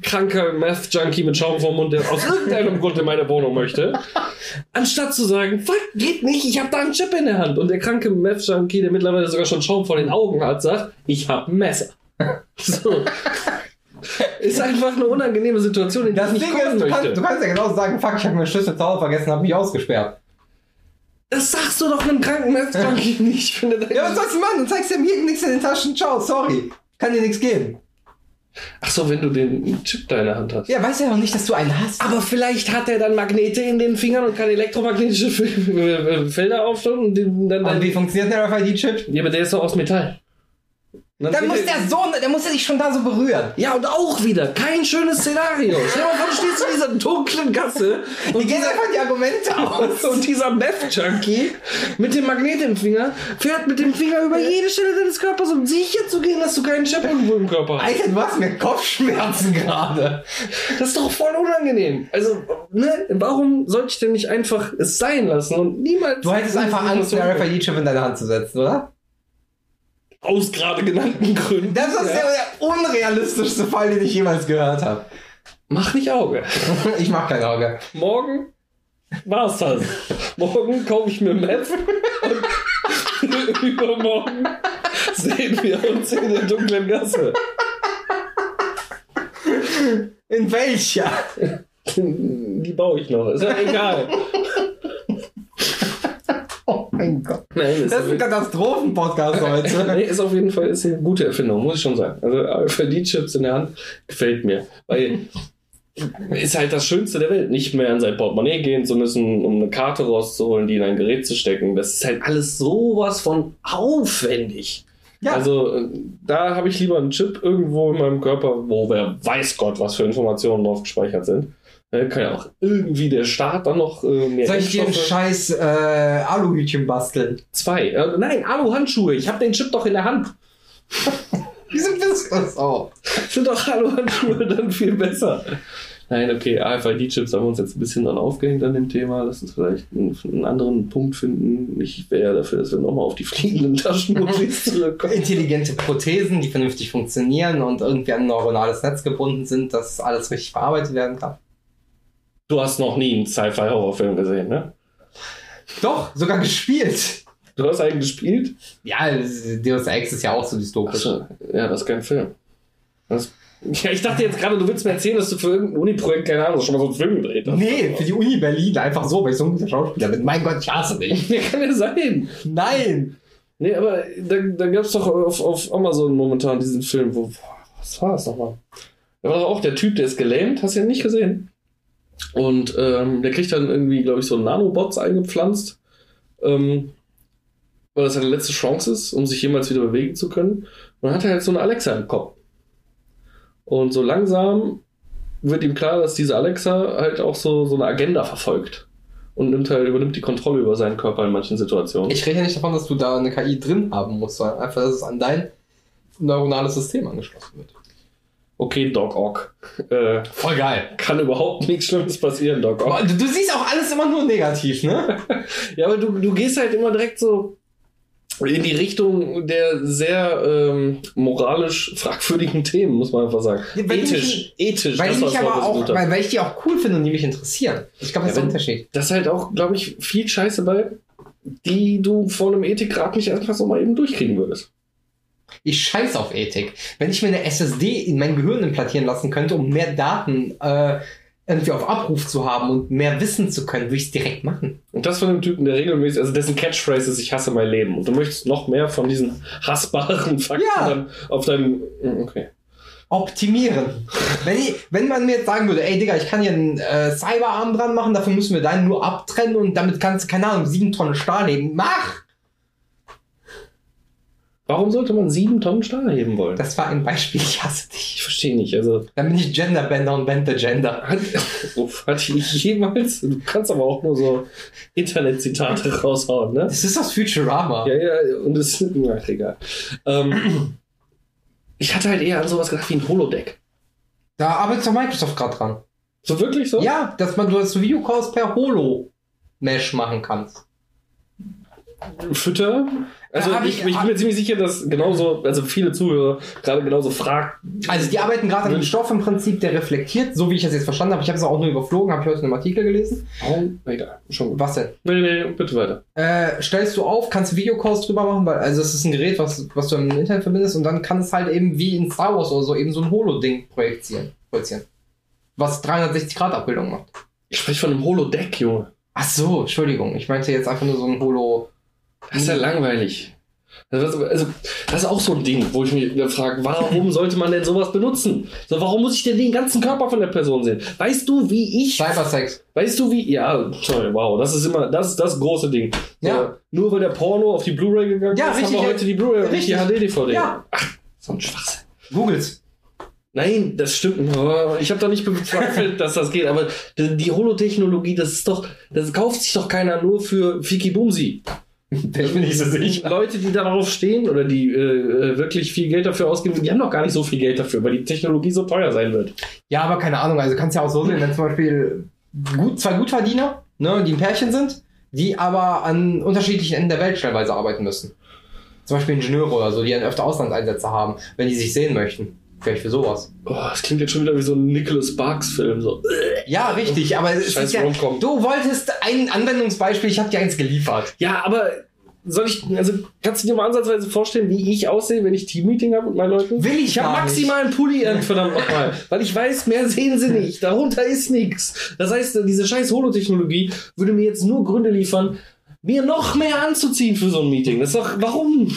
[SPEAKER 1] Kranker Meth-Junkie mit Schaum vom Mund, der aus irgendeinem Grund in meine Wohnung möchte. Anstatt zu sagen, fuck, geht nicht, ich habe da einen Chip in der Hand. Und der kranke Meth-Junkie, der mittlerweile sogar schon Schaum vor den Augen hat, sagt, ich habe ein Messer. So. Ist einfach eine unangenehme Situation, in die
[SPEAKER 3] Das
[SPEAKER 1] ich
[SPEAKER 3] Ding
[SPEAKER 1] nicht kommen
[SPEAKER 3] ist, du
[SPEAKER 1] möchte.
[SPEAKER 3] kannst, du kannst ja genau sagen, fuck, ich habe meinen Schlüssel zu Hause vergessen, habe mich ausgesperrt.
[SPEAKER 1] Das sagst du doch einem kranken Meth-Junkie nicht. Ich finde,
[SPEAKER 3] Ja, was sollst du machen? Du zeigst dir mir nichts in den Taschen. Ciao, sorry. Kann dir nichts geben.
[SPEAKER 1] Ach so, wenn du den Chip da in der Hand hast.
[SPEAKER 3] Ja, weiß ja noch nicht, dass du einen hast.
[SPEAKER 1] Aber vielleicht hat er dann Magnete in den Fingern und kann elektromagnetische Felder aufstellen und den dann.
[SPEAKER 3] Und
[SPEAKER 1] dann
[SPEAKER 3] wie funktioniert der RFID-Chip?
[SPEAKER 1] ja, aber der ist doch aus Metall.
[SPEAKER 3] Dann
[SPEAKER 1] geht
[SPEAKER 3] muss
[SPEAKER 1] er-
[SPEAKER 3] der so, der muss ja dich schon da so berühren.
[SPEAKER 1] Ja, und auch wieder kein schönes Szenario. Stell dir mal vor, du stehst in dieser dunklen Gasse
[SPEAKER 3] Die
[SPEAKER 1] und
[SPEAKER 3] gehen
[SPEAKER 1] dieser,
[SPEAKER 3] einfach die Argumente aus.
[SPEAKER 1] und dieser Meth-Junkie mit dem Magnet im Finger fährt mit dem Finger über jede Stelle deines Körpers, um sicher zu gehen, dass du keinen Chip irgendwo im Körper hast.
[SPEAKER 3] Alter, du hast mir Kopfschmerzen gerade.
[SPEAKER 1] Das ist doch voll unangenehm. Also, ne, warum sollte ich denn nicht einfach es sein lassen und niemals.
[SPEAKER 3] Du hättest einfach Angst, einen RFID-Chip in deine Hand zu setzen, oder?
[SPEAKER 1] Aus gerade genannten Gründen.
[SPEAKER 3] Das ist
[SPEAKER 1] ja.
[SPEAKER 3] der, unrealistischste Fall, den ich jemals gehört habe.
[SPEAKER 1] Mach nicht Auge.
[SPEAKER 3] Ich mach kein Auge.
[SPEAKER 1] Morgen war's das. Morgen kaufe ich mir Meth und übermorgen sehen wir uns in der dunklen Gasse.
[SPEAKER 3] In welcher?
[SPEAKER 1] Die baue ich noch. Ist ja egal.
[SPEAKER 3] Mein Gott.
[SPEAKER 1] Nein, ist,
[SPEAKER 3] Das ist ein Katastrophen-Podcast heute.
[SPEAKER 1] nee, ist auf jeden Fall ist eine gute Erfindung, muss ich schon sagen. Also AFD-Chips in der Hand gefällt mir. Weil ist halt das Schönste der Welt. Nicht mehr in sein Portemonnaie gehen zu müssen, um eine Karte rauszuholen, die in ein Gerät zu stecken. Das ist halt alles sowas von aufwendig.
[SPEAKER 3] Ja.
[SPEAKER 1] Also äh, da habe ich lieber einen Chip irgendwo in meinem Körper, wo wer weiß Gott, was für Informationen drauf gespeichert sind. Dann kann ja auch irgendwie der Staat dann noch äh, mehr
[SPEAKER 3] Soll ich dir einen scheiß äh, Aluhütchen basteln?
[SPEAKER 1] Zwei. Äh, nein, Alu-Handschuhe. Ich habe den Chip doch in der Hand.
[SPEAKER 3] Wieso bist du das auch?
[SPEAKER 1] Sind doch Alu-Handschuhe dann viel besser. Nein, okay, AFID-Chips haben wir uns jetzt ein bisschen dran aufgehängt an dem Thema. Lass uns vielleicht einen, einen anderen Punkt finden. Ich wäre ja dafür, dass wir nochmal auf die fliegenden Taschenmodis zurückkommen.
[SPEAKER 3] Intelligente Prothesen, die vernünftig funktionieren und irgendwie an ein neuronales Netz gebunden sind, dass alles richtig verarbeitet werden kann.
[SPEAKER 1] Du hast noch nie einen Sci-Fi-Horrorfilm gesehen, ne?
[SPEAKER 3] Doch, sogar gespielt.
[SPEAKER 1] Du hast einen gespielt?
[SPEAKER 3] Ja, Deus Ex ist ja auch so dystopisch.
[SPEAKER 1] Achso, ja, das ist kein Film. Das, ja, ich dachte jetzt gerade, du willst mir erzählen, dass du für irgendein Uni-Projekt, keine Ahnung, schon mal so einen Film gedreht hast.
[SPEAKER 3] Nee, für die Uni Berlin einfach so, weil ich so ein guter Schauspieler bin. Mein Gott, ich hasse dich.
[SPEAKER 1] Nee, kann ja sein.
[SPEAKER 3] Nein!
[SPEAKER 1] Nee, aber da, da gab es doch auf, auf Amazon momentan diesen Film, wo. Boah, was war das nochmal? Da war doch auch der Typ, der ist gelähmt, hast du ihn nicht gesehen? Und ähm, der kriegt dann irgendwie, glaube ich, so Nanobots eingepflanzt, ähm, weil das seine letzte Chance ist, um sich jemals wieder bewegen zu können. Und dann hat er halt so eine Alexa im Kopf. Und so langsam wird ihm klar, dass diese Alexa halt auch so, so eine Agenda verfolgt. Und nimmt halt, übernimmt die Kontrolle über seinen Körper in manchen Situationen.
[SPEAKER 3] Ich rede ja nicht davon, dass du da eine KI drin haben musst, sondern einfach, dass es an dein neuronales System angeschlossen wird.
[SPEAKER 1] Okay, Doc Ock. Äh,
[SPEAKER 3] Voll geil.
[SPEAKER 1] kann überhaupt nichts Schlimmes passieren, Doc Ock.
[SPEAKER 3] Du, du siehst auch alles immer nur negativ, ne?
[SPEAKER 1] Ja, aber du, du gehst halt immer direkt so in die Richtung der sehr ähm, moralisch fragwürdigen Themen, muss man einfach sagen.
[SPEAKER 3] Weil
[SPEAKER 1] ethisch,
[SPEAKER 3] mich-
[SPEAKER 1] ethisch.
[SPEAKER 3] Weil
[SPEAKER 1] das
[SPEAKER 3] mich aber
[SPEAKER 1] ich
[SPEAKER 3] auch, weil, weil ich die auch cool finde und die mich interessieren. Ich glaube, das
[SPEAKER 1] Ja,
[SPEAKER 3] ist der Unterschied.
[SPEAKER 1] Das ist halt auch, glaube ich, viel Scheiße bei, die du vor einem Ethikrat nicht einfach so mal eben durchkriegen würdest.
[SPEAKER 3] Ich scheiß auf Ethik. Wenn ich mir eine SSD in mein Gehirn implantieren lassen könnte, um mehr Daten äh, irgendwie auf Abruf zu haben und mehr wissen zu können, würde ich es direkt machen.
[SPEAKER 1] Und das von dem Typen, der regelmäßig, also dessen Catchphrase ist, ich hasse mein Leben. Und du möchtest noch mehr von diesen hassbaren Fakten
[SPEAKER 3] Ja.
[SPEAKER 1] auf deinem, okay.
[SPEAKER 3] Optimieren. wenn, ich, wenn man mir jetzt sagen würde, ey Digga, ich kann hier einen äh, Cyberarm dran machen, dafür müssen wir deinen nur abtrennen und damit kannst du, keine Ahnung, sieben Tonnen Stahl heben. Mach!
[SPEAKER 1] Warum sollte man sieben Tonnen Stahl heben wollen?
[SPEAKER 3] Das war ein Beispiel, ich hasse dich.
[SPEAKER 1] Ich verstehe nicht. Also,
[SPEAKER 3] Dann bin ich Genderbender und Bente Gender.
[SPEAKER 1] hat, uff, hatte ich jemals. Du kannst aber auch nur so Internetzitate raushauen, ne?
[SPEAKER 3] Das ist das Futurama.
[SPEAKER 1] Ja, ja, und es. Ach, egal. Ähm, ich hatte halt eher an sowas gedacht wie ein Holodeck.
[SPEAKER 3] Da arbeitet doch Microsoft gerade dran.
[SPEAKER 1] So wirklich so?
[SPEAKER 3] Ja, dass man du das Videocalls per Holo-Mesh machen kannst.
[SPEAKER 1] Fütter. Also ich,
[SPEAKER 3] ich-
[SPEAKER 1] ich bin mir ziemlich sicher, dass genauso, also viele Zuhörer gerade genauso fragen.
[SPEAKER 3] Also die arbeiten gerade an einem Stoff im Prinzip, der reflektiert, so wie ich das jetzt verstanden habe. Ich habe es auch nur überflogen, habe ich heute in einem Artikel gelesen.
[SPEAKER 1] Oh, egal, schon gut.
[SPEAKER 3] Was denn?
[SPEAKER 1] Nee, nee, bitte weiter.
[SPEAKER 3] Äh, stellst du auf, kannst Videocalls drüber machen, weil also es ist ein Gerät, was, was du im Internet verbindest und dann kann es halt eben wie in Star Wars oder so eben so ein Holo-Ding projizieren. projizieren. Was 360 Grad Abbildung macht.
[SPEAKER 1] Ich spreche von einem Holodeck, Junge.
[SPEAKER 3] Ach so, Entschuldigung. Ich meinte jetzt einfach nur so ein Holo.
[SPEAKER 1] Das ist ja langweilig. Also, das- ist auch so ein Ding, wo ich mich frage, warum sollte man denn sowas benutzen? So, warum muss ich denn den ganzen Körper von der Person sehen? Weißt du, wie ich,
[SPEAKER 3] Cybersex.
[SPEAKER 1] weißt du, wie, ja, sorry, wow, das ist immer, das ist das große Ding. So,
[SPEAKER 3] Ja.
[SPEAKER 1] Nur weil der Porno auf die Blu-ray gegangen
[SPEAKER 3] Ja,
[SPEAKER 1] ist,
[SPEAKER 3] richtig,
[SPEAKER 1] haben wir heute die Blu-ray und nicht die. HD-DVD.
[SPEAKER 3] Ja.
[SPEAKER 1] Ach, so ein Schwachsinn.
[SPEAKER 3] Googles.
[SPEAKER 1] Nein, das stimmt. Oh, Ich habe doch nicht bezweifelt, dass das geht, aber die die Holotechnologie, das ist doch, das kauft sich doch keiner nur für Fiki Bumsi.
[SPEAKER 3] Ich bin nicht so sicher.
[SPEAKER 1] Leute, die darauf stehen oder die äh, äh, wirklich viel Geld dafür ausgeben, die haben doch gar nicht so viel Geld dafür, weil die Technologie so teuer sein wird.
[SPEAKER 3] Ja, aber keine Ahnung, also kannst ja auch so sehen, wenn zum Beispiel gut, zwei Gutverdiener, ne, die ein Pärchen sind, die aber an unterschiedlichen Enden der Welt stellenweise arbeiten müssen. Zum Beispiel Ingenieure oder so, die dann öfter Auslandseinsätze haben, wenn die sich sehen möchten. Vielleicht für sowas.
[SPEAKER 1] Oh, das klingt jetzt schon wieder wie so ein Nicholas Sparks-Film. So.
[SPEAKER 3] Ja, richtig, aber es
[SPEAKER 1] Scheiß
[SPEAKER 3] ist ja, du wolltest ein Anwendungsbeispiel, ich habe dir eins geliefert.
[SPEAKER 1] Ja, aber soll ich, also kannst du dir mal ansatzweise vorstellen, wie ich aussehe, wenn ich Teammeeting habe mit meinen Leuten?
[SPEAKER 3] Will ich
[SPEAKER 1] Ich habe
[SPEAKER 3] gar
[SPEAKER 1] maximal einen Pulli an, verdammt nochmal. Weil ich weiß, mehr sehen sie nicht. Darunter ist nichts. Das heißt, diese scheiß Holotechnologie würde mir jetzt nur Gründe liefern, mir noch mehr anzuziehen für so ein Meeting. Das ist doch, warum?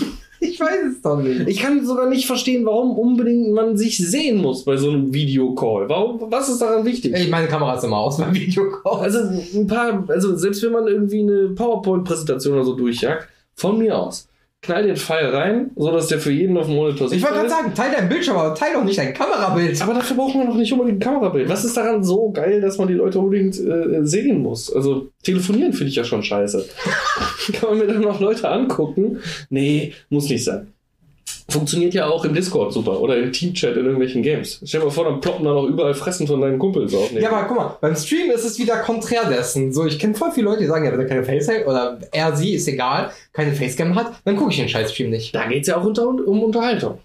[SPEAKER 3] Ich weiß es doch nicht.
[SPEAKER 1] Ich kann sogar nicht verstehen, warum unbedingt man sich sehen muss bei so einem Videocall. Warum, was ist daran wichtig?
[SPEAKER 3] Ich meine Kamera ist immer aus beim Videocall.
[SPEAKER 1] Also ein paar, also selbst wenn man irgendwie eine PowerPoint-Präsentation oder so durchjagt, von mir aus, knall den Pfeil rein, sodass der für jeden auf dem Monitor
[SPEAKER 3] Ich wollte
[SPEAKER 1] sichtbar
[SPEAKER 3] gerade sagen, teil dein Bildschirm, aber teil doch nicht dein Kamerabild.
[SPEAKER 1] Aber dafür braucht man noch nicht unbedingt ein Kamerabild. Was ist daran so geil, dass man die Leute unbedingt äh, sehen muss? Also telefonieren finde ich ja schon scheiße. Kann man mir dann noch Leute angucken? Nee, muss nicht sein. Funktioniert ja auch im Discord super oder im Teamchat in irgendwelchen Games. Stell dir mal vor, dann ploppen da noch überall Fressen von deinen Kumpels auf.
[SPEAKER 3] Ja, aber guck mal, beim Stream ist es wieder konträr dessen. So, ich kenne voll viele Leute, die sagen, ja, wenn er keine Facecam oder er, sie, ist egal, keine Facecam hat, dann gucke ich den scheiß Stream nicht.
[SPEAKER 1] da geht's ja auch unter, um Unterhaltung.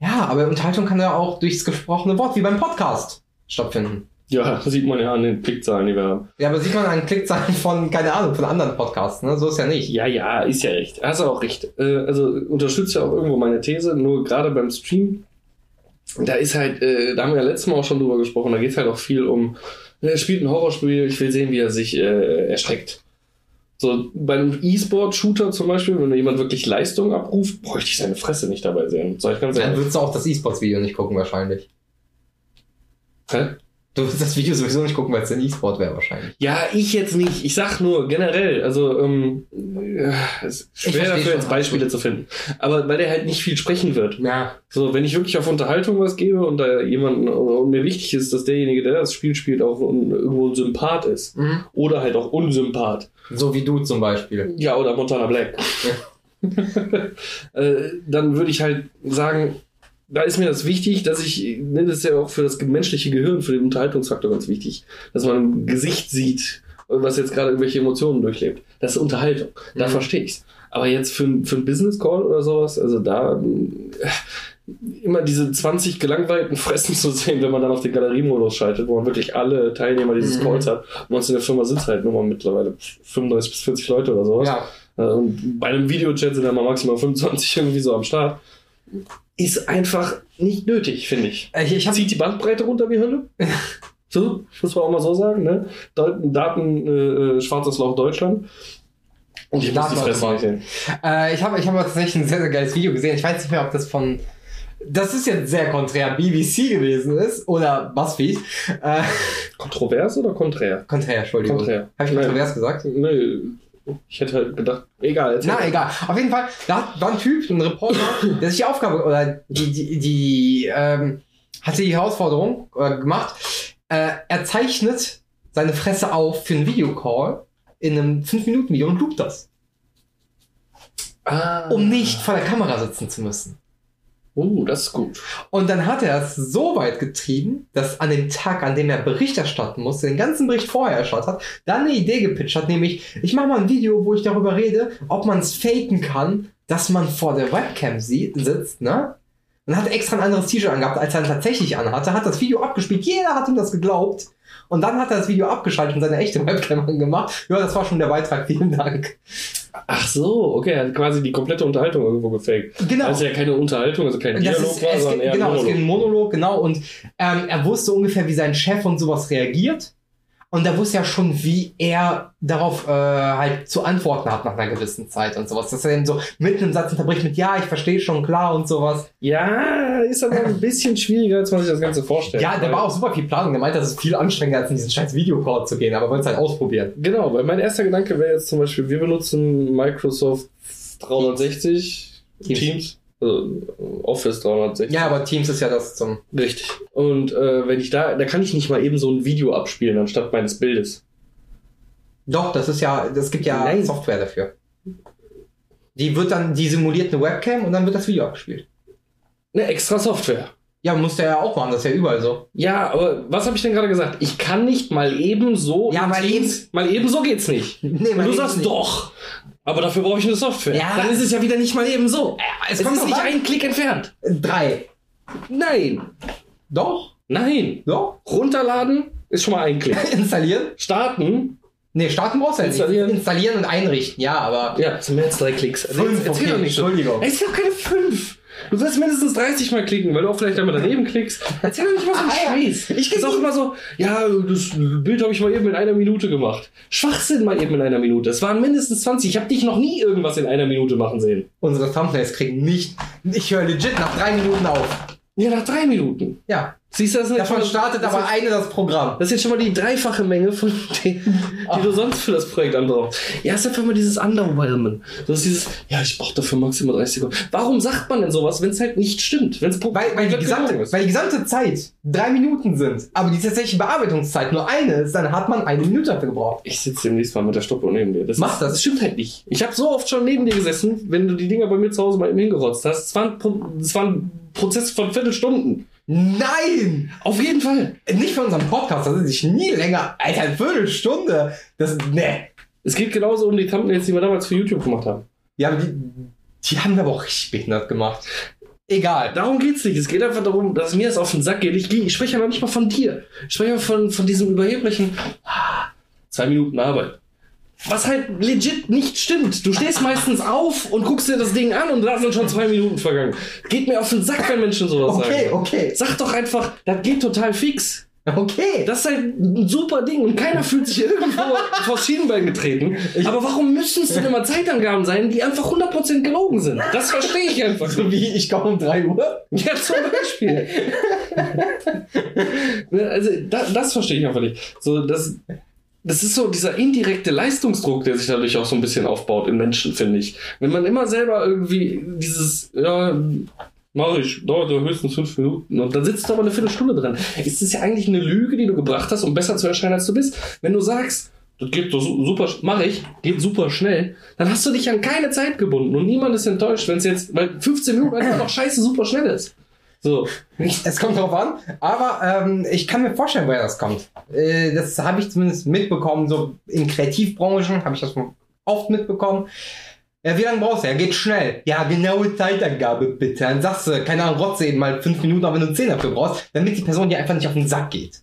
[SPEAKER 3] Ja, aber Unterhaltung kann ja auch durchs gesprochene Wort, wie beim Podcast, stattfinden.
[SPEAKER 1] Ja, sieht man ja an den Klickzahlen, die wir haben.
[SPEAKER 3] Ja, aber sieht man an Klickzahlen von, keine Ahnung, von anderen Podcasts, ne? So ist ja nicht.
[SPEAKER 1] Ja, ja, ist ja recht. Hast du auch recht. Äh, also unterstützt ja auch irgendwo meine These, nur gerade beim Stream, da ist halt, äh, da haben wir ja letztes Mal auch schon drüber gesprochen, da geht es halt auch viel um, er spielt ein Horrorspiel, ich will sehen, wie er sich äh, erschreckt. So, bei einem E-Sport-Shooter zum Beispiel, wenn da jemand wirklich Leistung abruft, bräuchte ich seine Fresse nicht dabei sehen. Sag ich ganz
[SPEAKER 3] Dann würdest du auch das E-Sports-Video nicht gucken, wahrscheinlich.
[SPEAKER 1] Hä?
[SPEAKER 3] Du würdest das Video sowieso nicht gucken, weil es ein E-Sport wäre, wahrscheinlich.
[SPEAKER 1] Ja, ich jetzt nicht. Ich sag nur generell, also ähm, äh, es ist schwer dafür jetzt Beispiele zu finden. Aber weil der halt nicht viel sprechen wird.
[SPEAKER 3] Ja.
[SPEAKER 1] So, wenn ich wirklich auf Unterhaltung was gebe und da jemanden und mir wichtig ist, dass derjenige, der das Spiel spielt, auch irgendwo ein Sympath ist.
[SPEAKER 3] Mhm.
[SPEAKER 1] Oder halt auch Unsympath.
[SPEAKER 3] So wie du zum Beispiel.
[SPEAKER 1] Ja, oder Montana Black. äh, dann würde ich halt sagen, da ist mir das wichtig, dass ich, ne, das ist ja auch für das menschliche Gehirn, für den Unterhaltungsfaktor ganz wichtig, dass man ein Gesicht sieht, was jetzt gerade irgendwelche Emotionen durchlebt. Das ist Unterhaltung. Da
[SPEAKER 3] Mhm.
[SPEAKER 1] verstehe ich's. Aber jetzt für, ein- für ein Business Call oder sowas, also da äh, immer diese 20 gelangweilten Fressen zu sehen, wenn man dann auf den Galeriemodus schaltet, wo man wirklich alle Teilnehmer dieses
[SPEAKER 3] Mhm.
[SPEAKER 1] Calls hat. Und uns in der Firma sitzen halt nur mal mittlerweile 35 bis 40 Leute oder sowas.
[SPEAKER 3] Ja.
[SPEAKER 1] Äh, Und bei einem Videochat sind dann mal maximal 25 irgendwie so am Start. Ist einfach nicht nötig, finde ich.
[SPEAKER 3] Ich, ich habe
[SPEAKER 1] Zieht die Bandbreite runter wie Hölle. So, muss man auch mal so sagen, ne? Daten, Daten äh, schwarzes Loch Deutschland. Und ich muss die Fresse sehen.
[SPEAKER 3] Äh, ich habe ich hab tatsächlich ein sehr, sehr geiles Video gesehen. Ich weiß nicht mehr, ob das von. Das ist jetzt sehr konträr BBC gewesen ist oder BuzzFeed. Äh,
[SPEAKER 1] Kontrovers oder konträr?
[SPEAKER 3] konträr, Entschuldigung.
[SPEAKER 1] Konträr.
[SPEAKER 3] Habe ich
[SPEAKER 1] Nein.
[SPEAKER 3] kontrovers gesagt?
[SPEAKER 1] Nee, ich hätte halt gedacht, egal.
[SPEAKER 3] Na, egal. Auf jeden Fall, da hat- war ein Typ, ein Reporter, der sich die Aufgabe oder die, die, die ähm, hatte die Herausforderung äh, gemacht. Äh, er zeichnet seine Fresse auf für einen Videocall in einem 5-Minuten-Video und loopt das,
[SPEAKER 1] Ah.
[SPEAKER 3] um nicht vor der Kamera sitzen zu müssen.
[SPEAKER 1] Oh, das ist gut.
[SPEAKER 3] Und dann hat er es so weit getrieben, dass an dem Tag, an dem er Bericht erstatten musste, den ganzen Bericht vorher erstattet hat, dann eine Idee gepitcht hat, nämlich, ich mache mal ein Video, wo ich darüber rede, ob man es faken kann, dass man vor der Webcam sie sitzt, ne? Und hat extra ein anderes T-Shirt angehabt, als er tatsächlich anhatte, hat das Video abgespielt, jeder hat ihm das geglaubt. Und dann hat er das Video abgeschaltet und seine echte Webcam angemacht. Ja, das war schon der Beitrag, vielen Dank.
[SPEAKER 1] Ach so, okay, er hat quasi die komplette Unterhaltung irgendwo gefaked.
[SPEAKER 3] Genau.
[SPEAKER 1] Also ja keine Unterhaltung, also kein Dialog
[SPEAKER 3] ist,
[SPEAKER 1] war, sondern eher
[SPEAKER 3] genau,
[SPEAKER 1] ein
[SPEAKER 3] es geht
[SPEAKER 1] Monolog.
[SPEAKER 3] ein Monolog, genau. Und ähm, er wusste ungefähr, wie sein Chef und sowas reagiert. Und er wusste ja schon, wie er darauf äh, halt zu antworten hat nach einer gewissen Zeit und sowas. Dass er dann so mitten im Satz unterbricht mit Ja, ich verstehe schon, klar und sowas.
[SPEAKER 1] Ja, ist aber ein bisschen schwieriger, als man sich das Ganze vorstellt.
[SPEAKER 3] Ja, der war auch super viel Planung. Der meinte, das ist viel anstrengender, als in diesen scheiß Videocall zu gehen, aber wollte es halt ausprobieren.
[SPEAKER 1] Genau, weil mein erster Gedanke wäre jetzt zum Beispiel, wir benutzen Microsoft 360
[SPEAKER 3] Teams.
[SPEAKER 1] Teams, Office 360.
[SPEAKER 3] Ja, aber Teams ist ja das zum.
[SPEAKER 1] Richtig. Und äh, wenn ich da, da kann ich nicht mal eben so ein Video abspielen anstatt meines Bildes.
[SPEAKER 3] Doch, das ist ja, das gibt ja
[SPEAKER 1] Nein.
[SPEAKER 3] Software dafür. Die wird dann, die simuliert eine Webcam und dann wird das Video abgespielt.
[SPEAKER 1] Eine extra Software.
[SPEAKER 3] Ja, muss der ja auch machen, das ist ja überall so.
[SPEAKER 1] Ja, aber was habe ich denn gerade gesagt? Ich kann nicht mal eben so.
[SPEAKER 3] Ja, mal
[SPEAKER 1] Teams- Mal eben so geht's nicht.
[SPEAKER 3] Nee,
[SPEAKER 1] Und
[SPEAKER 3] mal
[SPEAKER 1] du
[SPEAKER 3] eben
[SPEAKER 1] sagst
[SPEAKER 3] nicht.
[SPEAKER 1] doch. Aber dafür brauche ich eine Software.
[SPEAKER 3] Ja.
[SPEAKER 1] Dann ist es ja wieder nicht mal eben so.
[SPEAKER 3] es
[SPEAKER 1] Es,
[SPEAKER 3] kommt
[SPEAKER 1] ist nicht
[SPEAKER 3] an.
[SPEAKER 1] ein Klick entfernt.
[SPEAKER 3] Drei.
[SPEAKER 1] Nein.
[SPEAKER 3] Doch?
[SPEAKER 1] Nein.
[SPEAKER 3] Doch?
[SPEAKER 1] Runterladen ist schon mal ein Klick.
[SPEAKER 3] Installieren?
[SPEAKER 1] Starten,
[SPEAKER 3] Nee, starten brauchst du ja nicht.
[SPEAKER 1] Installieren.
[SPEAKER 3] Installieren und einrichten, ja, aber.
[SPEAKER 1] ja, zum mehr als drei Klicks.
[SPEAKER 3] Fünf,
[SPEAKER 1] jetzt
[SPEAKER 3] okay,
[SPEAKER 1] doch nicht so.
[SPEAKER 3] Entschuldigung.
[SPEAKER 1] Es sind doch keine fünf. Du wirst mindestens 30 Mal klicken, weil du auch vielleicht einmal daneben klickst. Erzähl doch nicht mal so einen
[SPEAKER 3] Ah, ja.
[SPEAKER 1] Scheiß. Ich ist auch immer so, ja, das Bild habe ich mal eben in einer Minute gemacht. Schwachsinn mal eben in einer Minute. Es waren mindestens 20. Ich habe dich noch nie irgendwas in einer Minute machen sehen.
[SPEAKER 3] Unsere Thumbnails kriegen nicht. Ich höre legit nach drei Minuten auf.
[SPEAKER 1] Ja, nach drei Minuten.
[SPEAKER 3] Ja.
[SPEAKER 1] Siehst du das nicht?
[SPEAKER 3] Davon
[SPEAKER 1] schon-
[SPEAKER 3] startet aber
[SPEAKER 1] ist-
[SPEAKER 3] eine das Programm.
[SPEAKER 1] Das ist jetzt schon mal die dreifache Menge von denen, die du sonst für das Projekt anbrauchst. Ja, ist einfach mal dieses Underwhelmen. Das ist dieses, ja, ich brauche dafür maximal 30 Sekunden. Warum sagt man denn sowas, wenn es halt nicht stimmt? Wenn es
[SPEAKER 3] Weil, weil, die gesamte, weil die gesamte Zeit drei Minuten sind, aber die tatsächliche Bearbeitungszeit nur eine ist, dann hat man eine Minute dafür gebraucht.
[SPEAKER 1] Ich sitze demnächst mal mit der Stoppuhr neben dir. Das
[SPEAKER 3] Mach
[SPEAKER 1] ist,
[SPEAKER 3] das.
[SPEAKER 1] Das stimmt halt nicht. Ich habe so oft schon neben dir gesessen, wenn du die Dinger bei mir zu Hause mal eben hingerotzt hast. Es war ein, Pro es war ein Prozess von Viertelstunden.
[SPEAKER 3] Nein!
[SPEAKER 1] Auf jeden Fall.
[SPEAKER 3] Nicht für unseren Podcast, das ist nicht nie länger. Alter, eine Viertelstunde. Das, ne.
[SPEAKER 1] Es geht genauso um die Thumbnails, die wir damals für YouTube gemacht haben.
[SPEAKER 3] Ja, aber die, die haben wir aber auch richtig behindert gemacht. Egal.
[SPEAKER 1] Darum geht's nicht. Es geht einfach darum, dass mir das auf den Sack geht. Ich, ich spreche noch nicht mal von dir. Ich spreche von, von diesem überheblichen ah, zwei Minuten Arbeit. Was halt legit nicht stimmt. Du stehst meistens auf und guckst dir das Ding an und da sind schon zwei Minuten vergangen. Geht mir auf den Sack, wenn Menschen sowas
[SPEAKER 3] Okay,
[SPEAKER 1] sagen.
[SPEAKER 3] okay.
[SPEAKER 1] Sag doch einfach, das geht total fix.
[SPEAKER 3] Okay.
[SPEAKER 1] Das ist halt ein super Ding und keiner fühlt sich irgendwo vor das Schienenbein getreten. Aber warum müssen es denn immer Zeitangaben sein, die einfach 100% gelogen sind? Das verstehe ich einfach.
[SPEAKER 3] So wie ich komme um 3 Uhr.
[SPEAKER 1] Ja, zum Beispiel. Also, da, das verstehe ich einfach nicht. So, das, das ist so dieser indirekte Leistungsdruck, der sich dadurch auch so ein bisschen aufbaut in Menschen, finde ich. Wenn man immer selber irgendwie dieses, ja, mache ich, dauert ja höchstens fünf Minuten und dann sitzt du aber eine Viertelstunde dran. Ist das ja eigentlich eine Lüge, die du gebracht hast, um besser zu erscheinen, als du bist? Wenn du sagst, das geht su- super, mache ich, geht super schnell, dann hast du dich an keine Zeit gebunden und niemand ist enttäuscht, wenn es jetzt, weil 15 Minuten einfach noch scheiße super schnell ist. So.
[SPEAKER 3] Es kommt drauf an, aber ähm, ich kann mir vorstellen, woher das kommt. Äh, das habe ich zumindest mitbekommen, so in Kreativbranchen habe ich das oft mitbekommen. Ja, wie lange brauchst du? Ja, geht schnell. Ja, genaue Zeitangabe bitte. Dann sagst du, keine Ahnung, rotze eben mal fünf Minuten, aber wenn du zehn dafür brauchst, damit die Person dir einfach nicht auf den Sack geht.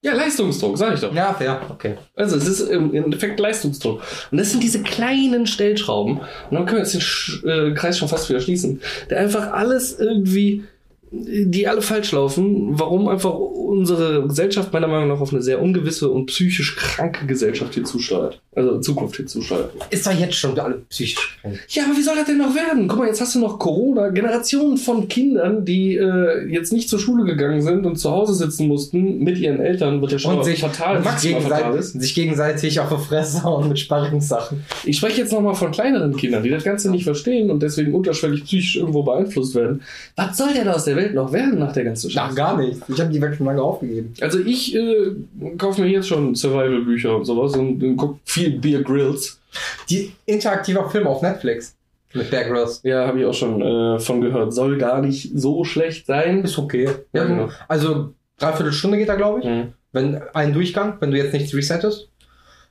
[SPEAKER 1] Ja, Leistungsdruck, sag ich doch.
[SPEAKER 3] Ja, fair, okay.
[SPEAKER 1] Also es ist im Endeffekt Leistungsdruck. Und das sind diese kleinen Stellschrauben. Und dann können wir jetzt den Sch äh, Kreis schon fast wieder schließen. Der einfach alles irgendwie, die alle falsch laufen, warum einfach unsere Gesellschaft meiner Meinung nach auf eine sehr ungewisse und psychisch kranke Gesellschaft hier zusteuert. Also Zukunft hier zusteuert.
[SPEAKER 3] Ist doch jetzt schon alle psychisch krank.
[SPEAKER 1] Ja, aber wie soll das denn noch werden? Guck mal, jetzt hast du noch Corona, Generationen von Kindern, die äh, jetzt nicht zur Schule gegangen sind und zu Hause sitzen mussten mit ihren Eltern, wird ja schon
[SPEAKER 3] Und sich,
[SPEAKER 1] fatal,
[SPEAKER 3] und sich, gegenseitig, sich gegenseitig auf die Fresse hauen mit Sparringssachen.
[SPEAKER 1] Ich spreche jetzt nochmal von kleineren Kindern, die das Ganze nicht verstehen und deswegen unterschwellig psychisch irgendwo beeinflusst werden. Was soll denn aus der Welt noch werden nach der ganzen
[SPEAKER 3] Ach,
[SPEAKER 1] Scheiße?
[SPEAKER 3] gar nicht. Ich habe die Welt schon lange aufgegeben.
[SPEAKER 1] Also ich äh, kaufe mir jetzt schon Survival-Bücher und sowas und, und gucke viel Beer Grills.
[SPEAKER 3] Die interaktiver Film auf Netflix. Mit Bear Grylls.
[SPEAKER 1] Ja, habe ich auch schon äh, von gehört. Soll gar nicht so schlecht sein.
[SPEAKER 3] Ist okay.
[SPEAKER 1] Ja, genau.
[SPEAKER 3] Also, dreiviertel Stunde geht da, glaube ich.
[SPEAKER 1] Mhm.
[SPEAKER 3] Wenn ein Durchgang, wenn du jetzt nichts resettest.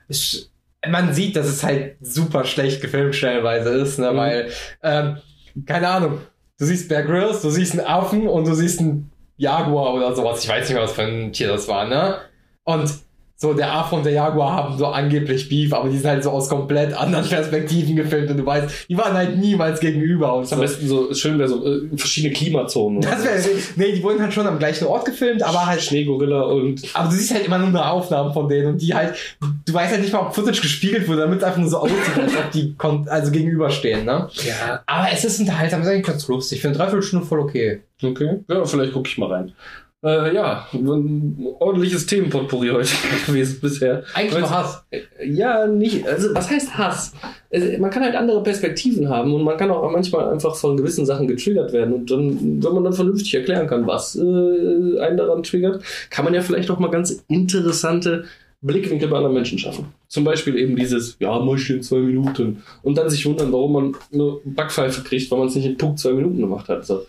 [SPEAKER 3] Ist, man sieht, dass es halt super schlecht gefilmt stellenweise ist, ne?
[SPEAKER 1] Mhm.
[SPEAKER 3] Weil, ähm, keine Ahnung, du siehst Bear Grylls, du siehst einen Affen und du siehst einen Jaguar oder sowas. Ich weiß nicht mehr, was für ein Tier das war, ne? Und so der Affe und der Jaguar haben so angeblich Beef, aber die sind halt so aus komplett anderen Perspektiven gefilmt und du weißt, die waren halt niemals gegenüber und
[SPEAKER 1] Ist am
[SPEAKER 3] so.
[SPEAKER 1] besten so, schön wäre so äh, verschiedene Klimazonen.
[SPEAKER 3] Das wäre, nee, die wurden halt schon am gleichen Ort gefilmt, aber halt
[SPEAKER 1] Schneegorilla und
[SPEAKER 3] aber du siehst halt immer nur eine Aufnahmen von denen und die halt, du weißt halt nicht mal, ob Footage gespiegelt wurde, damit es einfach nur so aussieht, als ob die also gegenüberstehen, ne?
[SPEAKER 1] ja,
[SPEAKER 3] Aber es ist unterhaltsam, ist eigentlich ganz lustig. Ich finde Dreiviertelstunde voll okay.
[SPEAKER 1] okay. Ja, vielleicht gucke ich mal rein. Äh, ja, ein ordentliches Themenpotpourri heute gewesen bisher.
[SPEAKER 3] Eigentlich nur Hass.
[SPEAKER 1] Ja, nicht. Also, was heißt Hass? Also, man kann halt andere Perspektiven haben und man kann auch manchmal einfach von gewissen Sachen getriggert werden. Und dann, wenn man dann vernünftig erklären kann, was äh, einen daran triggert, kann man ja vielleicht auch mal ganz interessante Blickwinkel bei anderen Menschen schaffen. Zum Beispiel eben dieses, ja, in zwei Minuten. Und dann sich wundern, warum man eine Backpfeife kriegt, weil man es nicht in Punkt zwei Minuten gemacht hat. So.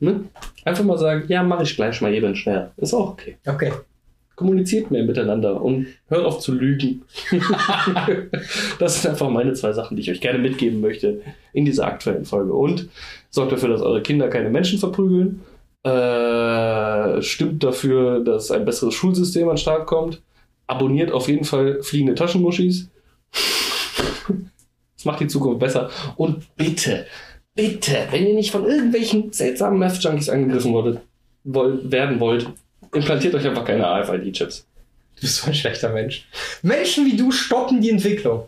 [SPEAKER 1] Ne? Einfach mal sagen, ja, mache ich gleich mal eben schnell. Ist auch okay.
[SPEAKER 3] Okay.
[SPEAKER 1] kommuniziert mehr miteinander und hört auf zu lügen. das sind einfach meine zwei Sachen, die ich euch gerne mitgeben möchte in dieser aktuellen Folge. Und sorgt dafür, dass eure Kinder keine Menschen verprügeln. Äh, stimmt dafür, dass ein besseres Schulsystem an den Start kommt. Abonniert auf jeden Fall fliegende Taschenmuschis. Das macht die Zukunft besser. Und bitte, bitte, wenn ihr nicht von irgendwelchen seltsamen Meth-Junkies angegriffen wurdet, woll, werden wollt, implantiert euch einfach keine AFID-Chips.
[SPEAKER 3] Du bist so ein schlechter Mensch. Menschen wie du stoppen die Entwicklung.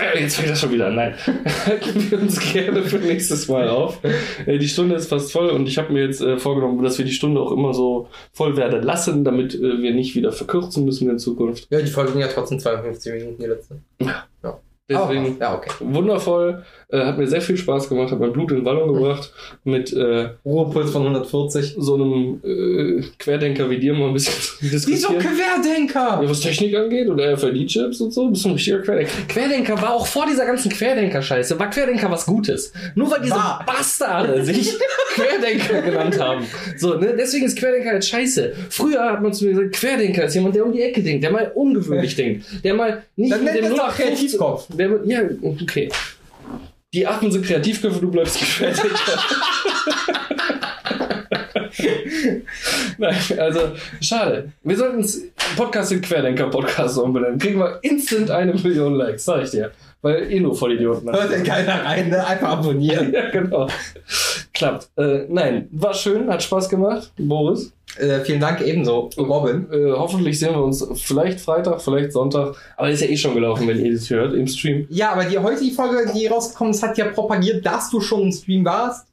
[SPEAKER 1] Äh, jetzt fängt das schon wieder an. Nein. Halten wir uns gerne für nächstes Mal auf. Äh, die Stunde ist fast voll und ich habe mir jetzt äh, vorgenommen, dass wir die Stunde auch immer so voll werden lassen, damit wir nicht wieder verkürzen müssen in Zukunft.
[SPEAKER 3] Ja, die Folge ging ja trotzdem 52 Minuten, die letzte.
[SPEAKER 1] Deswegen
[SPEAKER 3] Aber, ja, okay.
[SPEAKER 1] wundervoll. Äh, hat mir sehr viel Spaß gemacht, hat mein Blut in Wallung gebracht mit äh,
[SPEAKER 3] Ruhepuls von 140.
[SPEAKER 1] so einem äh, Querdenker wie dir mal ein bisschen zu
[SPEAKER 3] Wieso
[SPEAKER 1] diskutieren.
[SPEAKER 3] Querdenker?
[SPEAKER 1] Ja, was Technik angeht und RFID-Chips und so, bist du ein richtiger Querdenker. Querdenker war auch vor dieser ganzen Querdenker-Scheiße, war Querdenker was Gutes. Nur weil diese
[SPEAKER 3] War.
[SPEAKER 1] Bastarde sich Querdenker genannt haben. So, ne? Deswegen ist Querdenker jetzt scheiße. Früher hat man zu mir gesagt, Querdenker ist jemand, der um die Ecke denkt, der mal ungewöhnlich denkt, der mal nicht
[SPEAKER 3] Dann
[SPEAKER 1] mit dem 0815
[SPEAKER 3] Kreativkopf.
[SPEAKER 1] Der, ja, okay. Die Achten sind Kreativköpfe, du bleibst Querdenker. Nein, also schade. Wir sollten uns Podcast in Querdenker-Podcast umbenennen. Kriegen wir instant eine Million Likes, sag ich dir. Weil eh nur Vollidioten.
[SPEAKER 3] Hört denn keiner rein, ne? Einfach abonnieren.
[SPEAKER 1] ja, genau. Klappt. Äh, nein, war schön, hat Spaß gemacht, Boris.
[SPEAKER 3] Äh, vielen Dank ebenso, Robin.
[SPEAKER 1] Äh, hoffentlich sehen wir uns vielleicht Freitag, vielleicht Sonntag. Aber ist ja eh schon gelaufen, wenn ihr das hört im Stream.
[SPEAKER 3] Ja, aber die heutige Folge, die rausgekommen ist, hat ja propagiert, dass du schon im Stream warst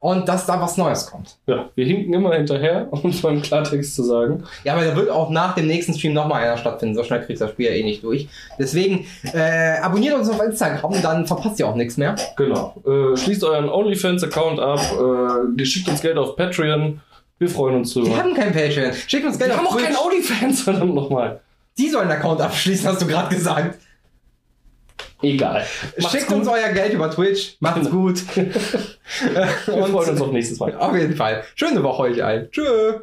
[SPEAKER 3] und dass da was Neues kommt.
[SPEAKER 1] Ja, wir hinken immer hinterher, um es mal im Klartext zu sagen.
[SPEAKER 3] Ja, aber da wird auch nach dem nächsten Stream nochmal einer stattfinden. So schnell kriegst du das Spiel ja eh nicht durch. Deswegen äh, abonniert uns auf Instagram, dann verpasst ihr auch nichts mehr.
[SPEAKER 1] Genau. Äh, schließt euren OnlyFans-Account ab, äh, ihr schickt uns Geld auf Patreon. Wir freuen uns drüber.
[SPEAKER 3] Die haben kein Patreon. Schickt uns Geld
[SPEAKER 1] Wir haben
[SPEAKER 3] auf
[SPEAKER 1] auch keinen
[SPEAKER 3] Twitch.
[SPEAKER 1] OnlyFans, verdammt nochmal.
[SPEAKER 3] Die sollen einen Account abschließen, hast du gerade gesagt.
[SPEAKER 1] Egal. Macht's
[SPEAKER 3] Schickt
[SPEAKER 1] gut.
[SPEAKER 3] uns euer Geld über Twitch. Macht's gut.
[SPEAKER 1] Wir freuen uns auf nächstes Mal.
[SPEAKER 3] Auf jeden Fall. Schöne Woche euch allen. Tschö.